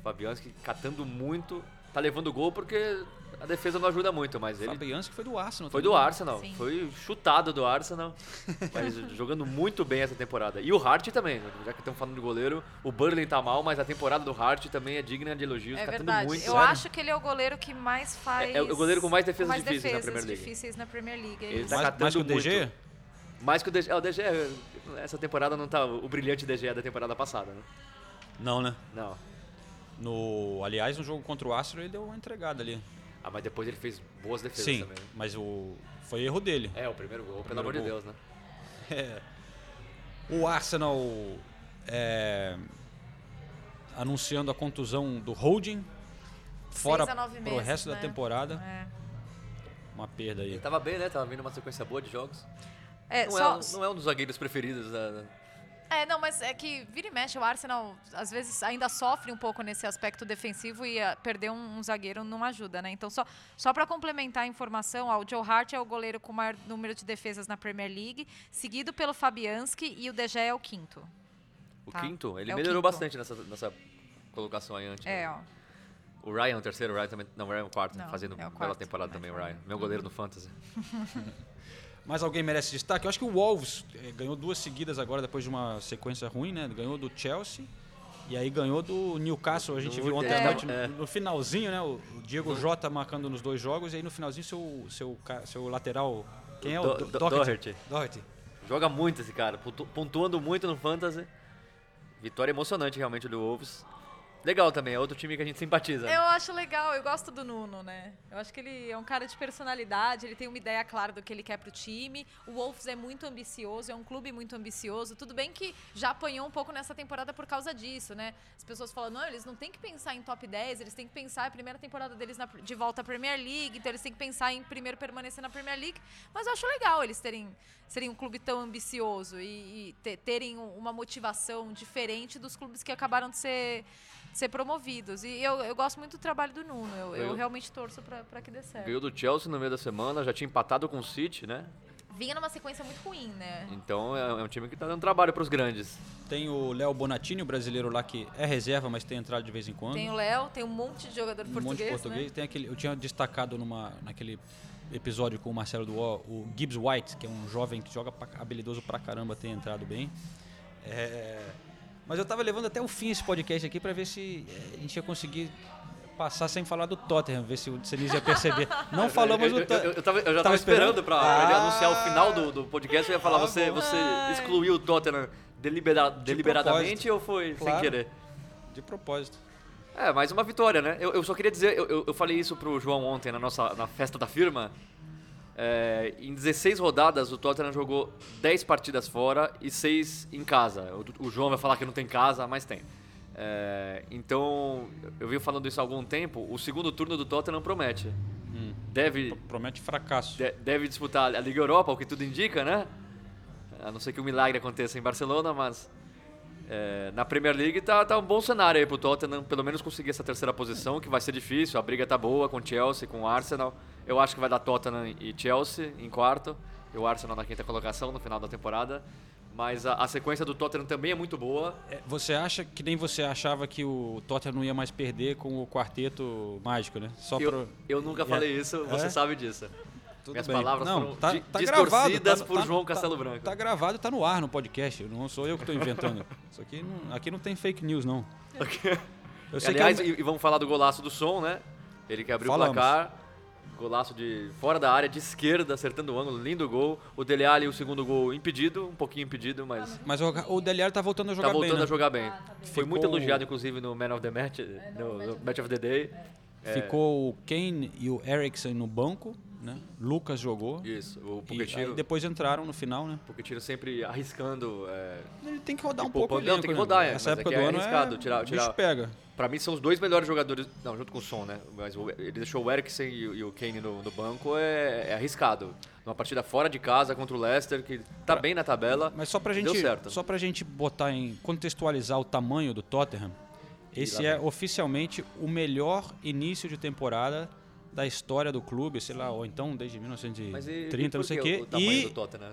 O Fabianski catando muito, tá levando gol porque a defesa não ajuda muito, mas ele Fabianski foi do Arsenal foi também, do? Arsenal, Sim. foi chutado do Arsenal, *laughs* mas jogando muito bem essa temporada. E o Hart também, já que estamos falando de goleiro, o Burley tá mal, mas a temporada do Hart também é digna de elogios, É catando verdade. muito. Eu acho que ele é o goleiro que mais faz. É- é o goleiro com mais defesas mais difíceis na defesas Premier League. difíceis na Premier League. é Ele tá Mais- catando mais que o DG? muito. Mais que o DG. É, o DG, é- essa temporada não tá o brilhante DG da temporada passada, né? Não, né? Não. No, aliás, no jogo contra o Arsenal ele deu uma entregada ali. Ah, mas depois ele fez boas defesas Sim, também. mas o foi erro dele. É, o primeiro gol, pelo Primeiro amor de gol. Deus, né? *laughs* É. O Arsenal é, anunciando a contusão do Holding fora Seis a nove pro meses, resto da né? temporada. É. Uma perda aí. Ele tava bem, né? Tava vindo uma sequência boa de jogos. É, não, só- é, um- não é um dos zagueiros preferidos da. É, não, mas é que vira e mexe, o Arsenal às vezes ainda sofre um pouco nesse aspecto defensivo e ah, perder um, um zagueiro não ajuda, né? Então, só, só para complementar a informação, ó, o Joe Hart é o goleiro com o maior número de defesas na Premier League, seguido pelo Fabianski e o De Gea é o quinto. O Tá. quinto, ele É melhorou quinto. bastante nessa, nessa colocação aí antes. É, né? ó. O Ryan é o terceiro, o Ryan também. Não, o Ryan é o quarto, Não, fazendo é o bela quarto, temporada também, o Ryan. Meu goleiro no Fantasy. *laughs* Mas alguém merece destaque? Eu acho que o Wolves eh, ganhou duas seguidas agora depois de uma sequência ruim, né? Ganhou do Chelsea e aí ganhou do Newcastle. A gente Do viu ontem à noite, no- É. no finalzinho, né? O Diego Jota marcando nos dois jogos e aí no finalzinho seu, seu, ca- seu lateral. Quem é o Do- Do- Do- Doherty? Doherty. Joga muito esse cara, pontu- pontuando muito no Fantasy. Vitória emocionante realmente do Wolves. Legal também, é outro time que a gente simpatiza. Eu acho legal, eu gosto do Nuno, né? Eu acho que ele é um cara de personalidade, ele tem uma ideia clara do que ele quer pro time. O Wolves é muito ambicioso, é um clube muito ambicioso. Tudo bem que já apanhou um pouco nessa temporada por causa disso, né? As pessoas falam, não, eles não têm que pensar em top 10, eles têm que pensar a primeira temporada deles na- de volta à Premier League, então eles têm que pensar em primeiro permanecer na Premier League. Mas eu acho legal eles terem serem um clube tão ambicioso e, e te- terem um- uma motivação diferente dos clubes que acabaram de ser ser promovidos. E eu, eu gosto muito do trabalho do Nuno. Eu, eu Eu- realmente torço pra pra que dê certo. Ganhou do Chelsea no meio da semana, já tinha empatado com o City, né? Vinha numa sequência muito ruim, né? Então é, é um time que tá dando trabalho pros grandes. Tem o Léo Bonatini, o brasileiro lá que é reserva, mas tem entrado de vez em quando. Tem o Léo, tem um monte de jogador um português, monte de português. né? Tem aquele, eu tinha destacado numa, naquele episódio com o Marcelo Duó, o Gibbs White, que é um jovem que joga pra- habilidoso pra caramba, tem entrado bem. É, mas eu tava levando até o fim esse podcast aqui pra ver se eh, a gente ia conseguir passar sem falar do Tottenham, ver se o Senise ia perceber. Não *laughs* falamos eu, do Tottenham. eu, eu, tava, eu já tava, esperando pra Ah. ele anunciar o final do, do podcast. Eu ia falar, Ah, você, você excluiu o Tottenham delibera- deliberadamente propósito. ou foi Claro. sem querer? De propósito. É, mais uma vitória, né? Eu, só queria dizer, eu, eu, eu falei isso pro João ontem na nossa na festa da firma. É, em 16 rodadas, o Tottenham jogou 10 partidas fora e 6 em casa. O, o João vai falar que não tem casa, mas tem. É, então, eu venho falando isso há algum tempo. O segundo turno do Tottenham promete. Deve, promete fracasso. de- deve disputar a Liga Europa, o que tudo indica, né? A não ser que um milagre aconteça em Barcelona, mas é, na Premier League tá, tá um bom cenário aí pro Tottenham, pelo menos conseguir essa terceira posição, que vai ser difícil. A briga tá boa com Chelsea, com o Arsenal. Eu acho que vai dar Tottenham e Chelsea em quarto, e o Arsenal na quinta colocação no final da temporada. Mas a, a sequência do Tottenham também é muito boa. É, Você acha que nem você achava que o Tottenham não ia mais perder com o quarteto mágico, né? Só Eu, pro- eu nunca É. falei isso, você É? sabe disso. Tudo Minhas bem. palavras não, foram tá, tá distorcidas gravado, tá- por tá- João tá- Castelo Branco. Tá gravado e tá no ar no podcast. Não sou eu que estou inventando. Isso aqui não, aqui não tem fake news, não. Eu sei Aliás, que é e, vamos falar do golaço do som, né? Ele que abriu Falamos. o placar. Golaço de fora da área, de esquerda, acertando o ângulo, lindo gol. O Dele Alli, o segundo gol impedido, um pouquinho impedido, mas Mas o, o Dele Alli tá voltando a jogar tá voltando bem, né? a jogar bem. Foi muito elogiado, inclusive, no Man of the Match, no, no Match of the Day. É, Ficou o Kane e o Eriksen no banco, né? Lucas jogou. Isso, o E Pochettino. depois entraram no final, né? Pochettino sempre arriscando. É, Ele tem que rodar um e pouco o. Não, elenco, tem que né? rodar, é. Essa mas época é do é ano arriscado é- tirar, o tirar. bicho pega. Pra mim são os dois melhores jogadores, não, junto com o Son, né? Mas o- ele deixou o Eriksen e, o- o Kane no, no banco, é, é arriscado. Numa partida fora de casa contra o Leicester, que tá bem na tabela. Mas só pra deu gente, certo. só pra gente botar em contextualizar o tamanho do Tottenham, esse é vem. oficialmente o melhor início de temporada da história do clube, sei lá, ou então desde Mas e- 1930, e não sei o quê.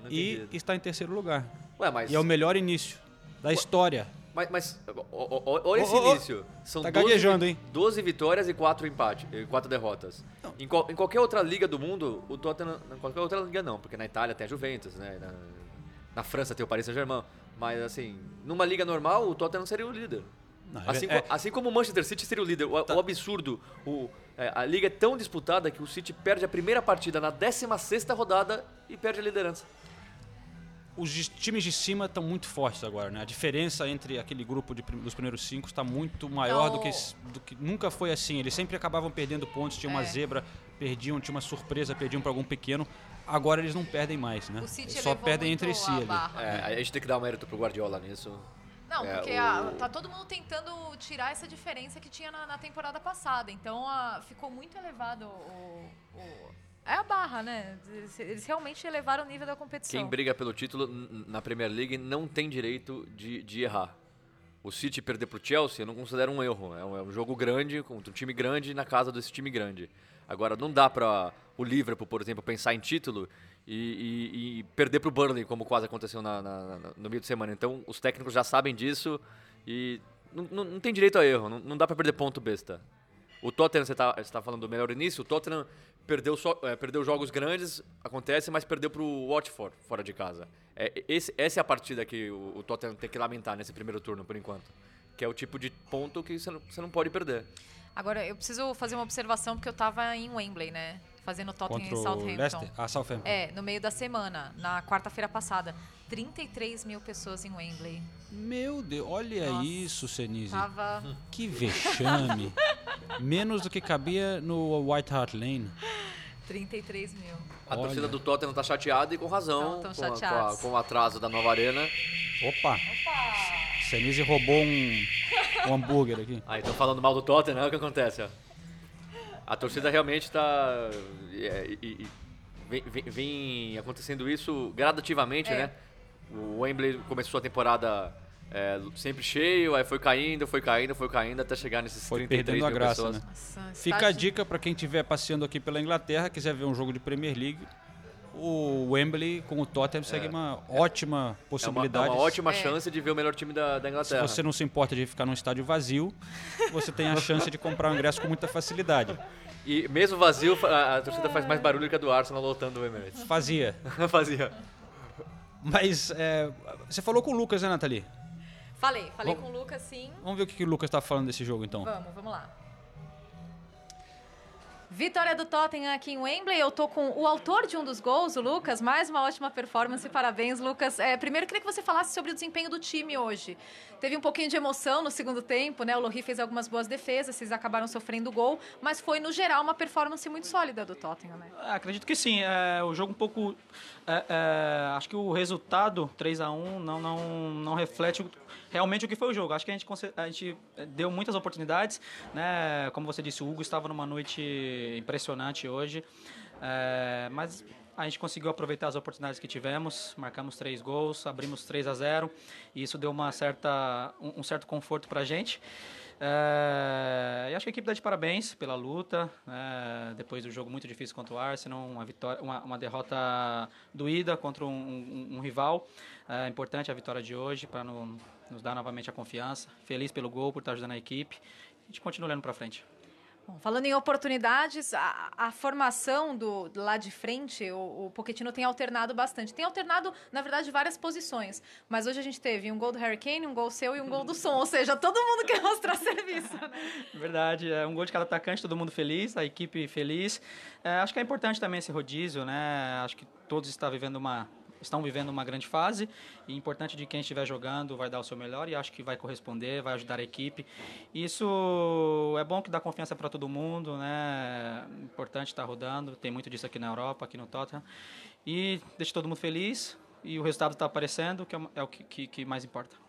E, e está em terceiro lugar. Ué, mas- E é o melhor início da história. Mas, mas olha esse ô, início. São tá 12 gaguejando, hein? 12 vitórias e 4 empates, e 4 derrotas. Em, em qualquer outra liga do mundo, o Tottenham. Em qualquer outra liga não, porque na Itália tem a Juventus, né? Na, na França tem o Paris Saint-Germain. Mas assim, numa liga normal, o Tottenham seria o líder. Não, assim, é- assim como o Manchester City seria o líder. O, o absurdo, o, é, a liga é tão disputada que o City perde a primeira partida na 16ª rodada e perde a liderança. Os de- times de cima estão muito fortes agora, né? A diferença entre aquele grupo de dos primeiros cinco está muito maior do que, s- do que nunca foi assim. Eles sempre acabavam perdendo pontos, tinha uma É. zebra, perdiam, tinha uma surpresa, perdiam para algum pequeno. Agora eles não perdem mais, né? O City Eles só perdem entre si a ali. barra. É, a gente tem que dar um mérito pro Guardiola nisso. Não, É, porque o- a- tá todo mundo tentando tirar essa diferença que tinha na, na temporada passada. Então a- ficou muito elevado o, o- É a barra, né? Eles, realmente elevaram o nível da competição. Quem briga pelo título na Premier League não tem direito de, de errar. O City perder pro Chelsea eu não considero um erro. É um, é um jogo grande, contra um time grande, na casa desse time grande. Agora, não dá para o Liverpool, por exemplo, pensar em título e, e- e perder pro Burnley, como quase aconteceu na- na- na- no meio de semana. Então, os técnicos já sabem disso e não, não- não tem direito a erro. Não, não dá para perder ponto besta. O Tottenham, você está tá falando do melhor início, o Tottenham perdeu, só, é, perdeu jogos grandes, acontece, mas perdeu pro Watford, fora de casa. É, esse, essa é a partida que o, o Tottenham tem que lamentar nesse primeiro turno, por enquanto. Que é o tipo de ponto que você não, você não pode perder. Agora, eu preciso fazer uma observação, porque eu tava em Wembley, né? Fazendo Tottenham Contra em Southampton. Leicester? Ah, Southampton. É, no meio da semana, na quarta-feira passada. 33 mil pessoas em Wembley. Meu Deus, olha Nossa, isso, Senise. Tava. Que vexame. *laughs* Menos do que cabia no White Hart Lane. 33 mil. A Olha. torcida do Tottenham tá chateada e com razão, Tão- tão com, a- com, a- chateados. com o atraso da nova arena. Opa! Senise roubou um, um hambúrguer aqui. Aí estão falando mal do Tottenham, olha o que acontece, ó. A torcida realmente tá. é, e- e- vem, vem- vem acontecendo isso gradativamente, É. né? O Wembley começou a temporada é, sempre cheio, aí foi caindo, foi caindo, foi caindo, até chegar nesses Foi 33 perdendo a mil graça, pessoas. né? Nossa, Fica a dica para quem estiver passeando aqui pela Inglaterra, quiser ver um jogo de Premier League. O Wembley com o Tottenham segue uma ótima É uma, é possibilidade. uma ótima É. chance de ver o melhor time da, da Se Inglaterra. você não se importa de ficar num estádio vazio, você tem a chance de comprar o ingresso com muita facilidade. E mesmo vazio, a, a torcida faz mais barulho que a do Arsenal lotando o Emirates. Fazia. *laughs* Fazia. Mas é, você falou com o Lucas, né, Nathalie? Falei, falei Bom. com o Lucas, sim. Vamos ver o que, que o Lucas está falando desse jogo, então. Vamos, vamos lá. Vitória do Tottenham aqui em Wembley. Eu tô com o autor de um dos gols, o Lucas. Mais uma ótima performance. Parabéns, Lucas. É, primeiro, queria que você falasse sobre o desempenho do time hoje. Teve um pouquinho de emoção no segundo tempo, né? O Lohri fez algumas boas defesas, vocês acabaram sofrendo gol, mas foi, no geral, uma performance muito sólida do Tottenham, né? Ah, acredito que sim. É, o jogo um pouco. é, é, acho que o resultado 3 a 1 não, não, não reflete realmente o que foi o jogo. Acho que a gente, a gente deu muitas oportunidades. Né? Como você disse, o Hugo estava numa noite impressionante hoje. É, mas a gente conseguiu aproveitar as oportunidades que tivemos, marcamos três gols, abrimos 3 a 0 e isso deu uma certa, um, um certo conforto para a gente. É, e acho que a equipe dá de parabéns pela luta, né, depois do jogo muito difícil contra o Arsenal, uma, vitória, uma, uma derrota doída contra um, um- um rival. É importante a vitória de hoje para nos dar novamente a confiança. Feliz pelo gol, por estar ajudando a equipe. A gente continua olhando para frente. Bom, falando em oportunidades, a, a formação do lá de frente, o, o Pochettino tem alternado bastante. Tem alternado, na verdade, várias posições. Mas hoje a gente teve um gol do Harry Kane, um gol seu e um gol do Som. Ou seja, todo mundo quer mostrar *laughs* serviço. né? *laughs* Verdade, é um gol de cada atacante, todo mundo feliz, a equipe feliz. É, acho que é importante também esse rodízio, né? Acho que todos estão vivendo uma estão vivendo uma grande fase e é importante de quem estiver jogando vai dar o seu melhor e acho que vai corresponder, vai ajudar a equipe. Isso é bom que dá confiança para todo mundo, né? Importante estar rodando, tem muito disso aqui na Europa, aqui no Tottenham e deixa todo mundo feliz e o resultado está aparecendo, que é o- é que- que mais importa.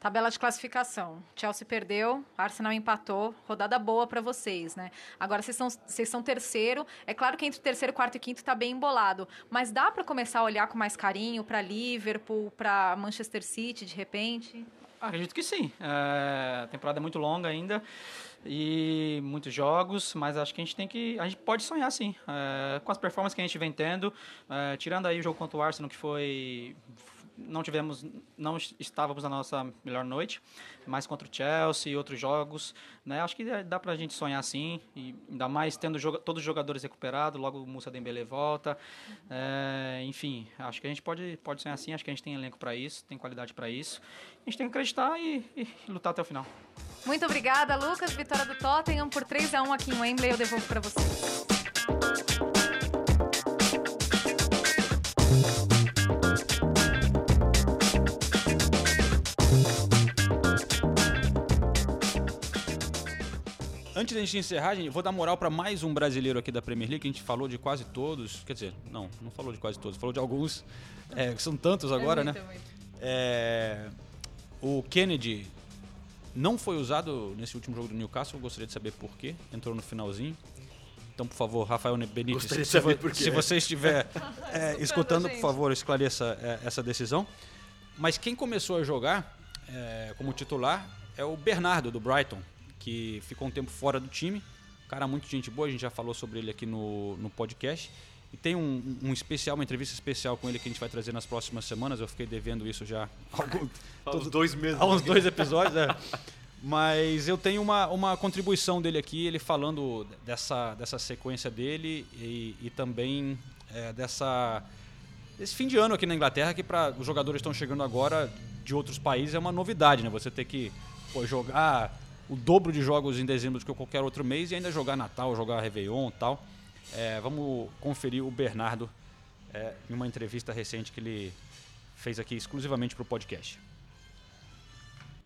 Tabela de classificação. Chelsea perdeu, Arsenal empatou. Rodada boa para vocês, né? Agora vocês são, vocês são terceiro. É claro que entre terceiro, quarto e quinto tá bem embolado. Mas dá para começar a olhar com mais carinho para Liverpool, para Manchester City, de repente? Acredito que sim. É, a temporada é muito longa ainda e muitos jogos, mas acho que a gente tem que. A gente pode sonhar sim. É, com as performances que a gente vem tendo, é, tirando aí o jogo contra o Arsenal, que foi. Não tivemos, não estávamos na nossa melhor noite, mas contra o Chelsea e outros jogos, né? Acho que dá pra gente sonhar sim, e ainda mais tendo joga- todos os jogadores recuperados, logo o Moussa Dembele volta, é, enfim, acho que a gente pode, pode sonhar sim, acho que a gente tem elenco para isso, tem qualidade para isso, a gente tem que acreditar e, e lutar até o final. Muito obrigada, Lucas. Vitória do Tottenham por 3 a 1 aqui em Wembley. Eu devolvo para vocês. Antes da gente encerrar, gente, vou dar moral para mais um brasileiro aqui da Premier League, que a gente falou de quase todos. Quer dizer, não, não falou de quase todos, falou de alguns, é, que são tantos agora, muito, né? muito. É, O Kennedy não foi usado nesse último jogo do Newcastle, eu gostaria de saber por quê. Entrou no finalzinho. Então, por favor, Rafael Benítez, se, se você estiver *laughs* é, escutando, por favor, esclareça é, essa decisão. Mas quem começou a jogar é, como titular é o Bernardo, do Brighton, que ficou um tempo fora do time. Cara, muito gente boa, a gente já falou sobre ele aqui no, no podcast. E tem um, um especial, uma entrevista especial com ele que a gente vai trazer nas próximas semanas. Eu fiquei devendo isso já *laughs* há algum, Há uns dois meses. Há uns dois episódios, *laughs* é. Mas eu tenho uma, uma contribuição dele aqui, ele falando dessa, dessa sequência dele e, e também é, dessa desse fim de ano aqui na Inglaterra, que para os jogadores estão chegando agora de outros países é uma novidade, né? Você ter que pô, jogar o dobro de jogos em dezembro do que qualquer outro mês e ainda jogar Natal, jogar Réveillon e tal. É, vamos conferir o Bernardo é, em uma entrevista recente que ele fez aqui exclusivamente para o podcast.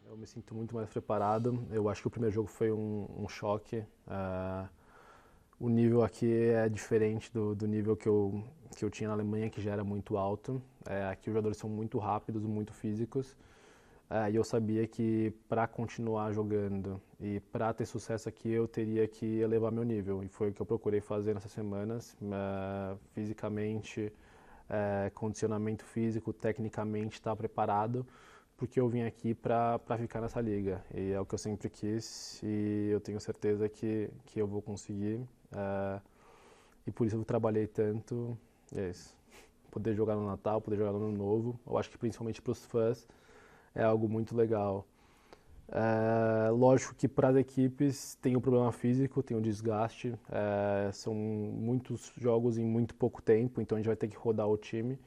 Eu me sinto muito mais preparado. Eu acho que o primeiro jogo foi um, um choque. Ah, o nível aqui é diferente do, do nível que eu, que eu tinha na Alemanha, que já era muito alto. É, aqui os jogadores são muito rápidos, muito físicos. Ah, e eu sabia que para continuar jogando e para ter sucesso aqui, eu teria que elevar meu nível. E foi o que eu procurei fazer nessas semanas. Ah, fisicamente, eh, condicionamento físico, tecnicamente, estar preparado porque eu vim aqui para ficar nessa liga e é o que eu sempre quis e eu tenho certeza que, que eu vou conseguir eh, e por isso eu trabalhei tanto é isso poder jogar no Natal poder jogar no Ano Novo eu acho que principalmente para os fãs é algo muito legal. Eh, lógico que para as equipes tem o problema físico tem o desgaste. Eh, são muitos jogos em muito pouco tempo então a gente vai ter que rodar o time.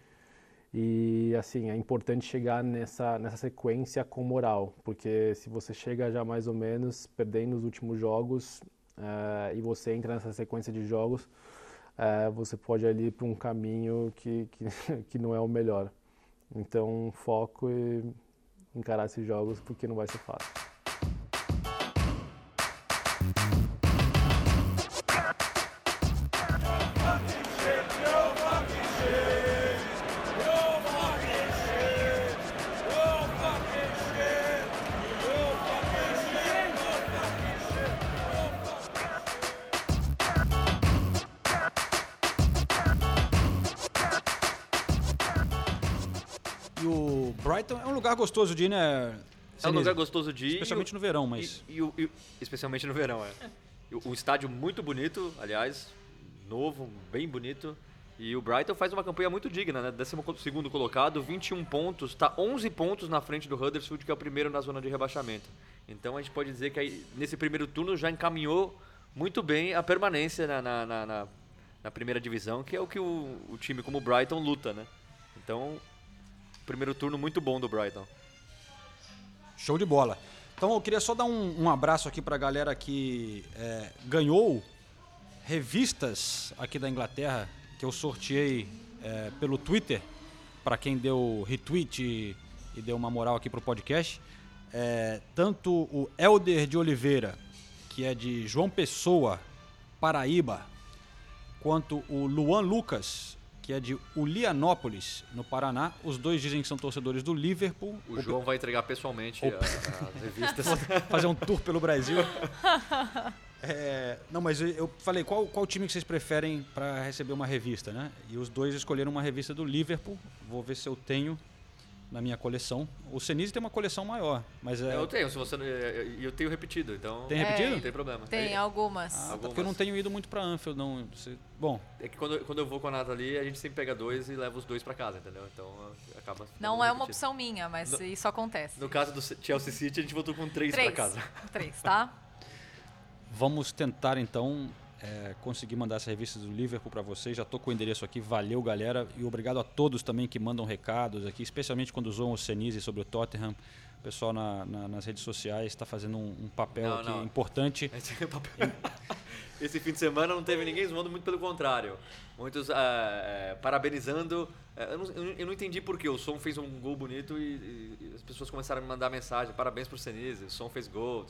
E assim, é importante chegar nessa, nessa sequência com moral, porque se você chega já mais ou menos perdendo os últimos jogos eh, e você entra nessa sequência de jogos, eh, você pode ir para um caminho que, que, *laughs* que não é o melhor. Então, foco e encarar esses jogos porque não vai ser fácil. Gostoso de ir, né? É um lugar gostoso de ir. Especialmente no verão, mas. E, e e especialmente no verão, é. O- Um estádio muito bonito, aliás, novo, bem bonito. E o Brighton faz uma campanha muito digna, né? 12 segundo colocado, 21 pontos, tá 11 pontos na frente do Huddersfield, que é o primeiro na zona de rebaixamento. Então a gente pode dizer que aí, nesse primeiro turno já encaminhou muito bem a permanência na, na, na- na- na primeira divisão, que é o que o, o time como o Brighton luta, né? Então, primeiro turno muito bom do Brighton. Show de bola. Então eu queria só dar um, um abraço aqui pra galera que é, ganhou revistas aqui da Inglaterra que eu sorteei é, pelo Twitter para quem deu retweet e, e deu uma moral aqui pro podcast. É, tanto o Elder de Oliveira, que é de João Pessoa, Paraíba, quanto o Luan Lucas, que é de Ulianópolis, no Paraná. Os dois dizem que são torcedores do Liverpool. O João vai entregar pessoalmente Opa. a- as revistas. Fazer um tour pelo Brasil. É, não, mas eu- eu falei, qual, qual time que vocês preferem para receber uma revista, né? E os dois escolheram uma revista do Liverpool. Vou ver se eu tenho na minha coleção. O Senise tem uma coleção maior, mas é... Eu tenho, se você não- E eu tenho repetido, então. Tem repetido? Não tem problema. Tem É- algumas. Ah, tá, porque eu não tenho ido muito pra Anfield, não. Bom, É que quando, quando eu vou com a Nathalie, a gente sempre pega dois e leva os dois pra casa, entendeu? Então uh, acaba. Não é uma opção minha, mas No- isso acontece. No caso do Chelsea City, a gente voltou com três, Três. pra casa. Três, tá? Vamos tentar então é, conseguir mandar essa revista do Liverpool para vocês. Já tô com o endereço aqui. Valeu, galera. E obrigado a todos também que mandam recados aqui, especialmente quando zoam o Senise sobre o Tottenham. O pessoal na- na- nas redes sociais está fazendo um, um papel Não, aqui não. importante. *laughs* Esse, é *laughs* Esse fim de semana não teve ninguém zoando, muito pelo contrário. Muitos eh, parabenizando. Eh, eu, não, eu não- entendi por quê. O Som fez um gol bonito e, e- as pessoas começaram a me mandar mensagem. Parabéns pro Senise, o Som fez gol.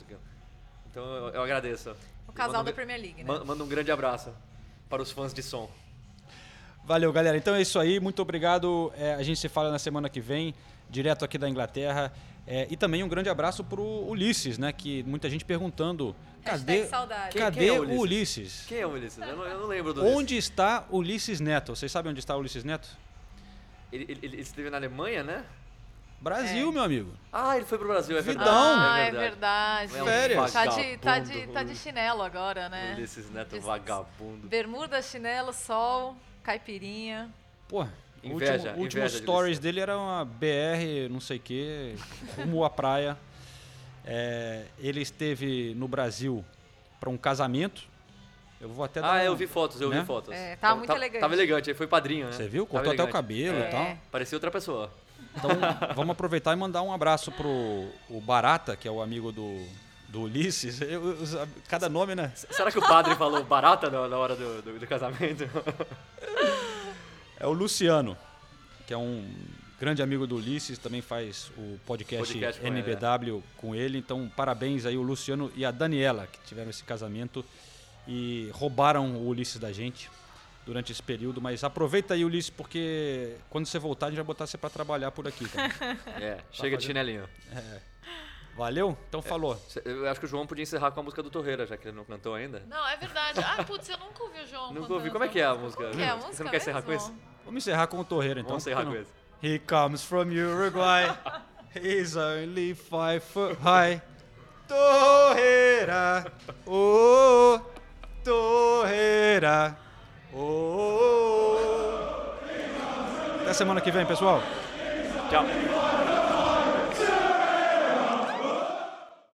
Então eu, eu agradeço. O casal um da Premier League, né? ma- Manda um grande abraço para os fãs de som. Valeu, galera. Então é isso aí. Muito obrigado. É, a gente se fala na semana que vem, direto aqui da Inglaterra. É, e também um grande abraço pro Ulisses, né? Que muita gente perguntando. Cadê, Hashtag saudade. Quem- cadê quem é o Ulisses? Ulisses? Quem é o Ulisses? Eu não, eu não lembro do Ulisses. Onde está Ulisses Neto? Vocês sabem onde está Ulisses Neto? Ele, ele, ele esteve na Alemanha, né? Brasil, meu amigo. Ah, ele foi pro Brasil, é verdade. Vidão. Ah, é é verdade. É Férias. Tá de, tá, de, tá de chinelo agora, né? Ulisses Neto, De- vagabundo. Bermuda, chinelo, sol, caipirinha. Pô, o Inveja, último, o último inveja de stories dele era uma BR, não sei o quê, rumo à praia. É, ele esteve no Brasil para um casamento. Eu vou até dar Ah, um- eu vi fotos, eu né? vi fotos. É, tava muito elegante. Tava elegante, ele foi padrinho, né? Você viu? Cortou até o cabelo e tal. Parecia outra pessoa. Então, vamos aproveitar e mandar um abraço pro o Barata, que é o amigo do, do Ulisses. Eu- eu- cada nome, né? Será que o padre falou barata na, na hora do, do, do casamento? *laughs* É o Luciano, que é um grande amigo do Ulisses, também faz o podcast, Podcast com NBW com ele. Então, parabéns aí o Luciano e a Daniela, que tiveram esse casamento e roubaram o Ulisses da gente durante esse período. Mas aproveita aí, Ulisses, porque quando você voltar, a gente vai botar você para trabalhar por aqui. Cara. *laughs* É, Tá chega de fazendo- chinelinho. É. Valeu? Então falou. Cê- Eu acho que o João podia encerrar com a música do Torreira, já que ele não cantou ainda. Não, é verdade. Ah, putz, eu nunca ouvi o João Nunca ouvi. Como é que é a música? Como que é a Você música não quer encerrar com mesmo? isso? Vamos encerrar com o Torreira, então. Vamos encerrar com não? He comes from Uruguay. He's only five foot high. Torreira. Oh, Torreira. Oh. Até semana que vem, pessoal. Tchau.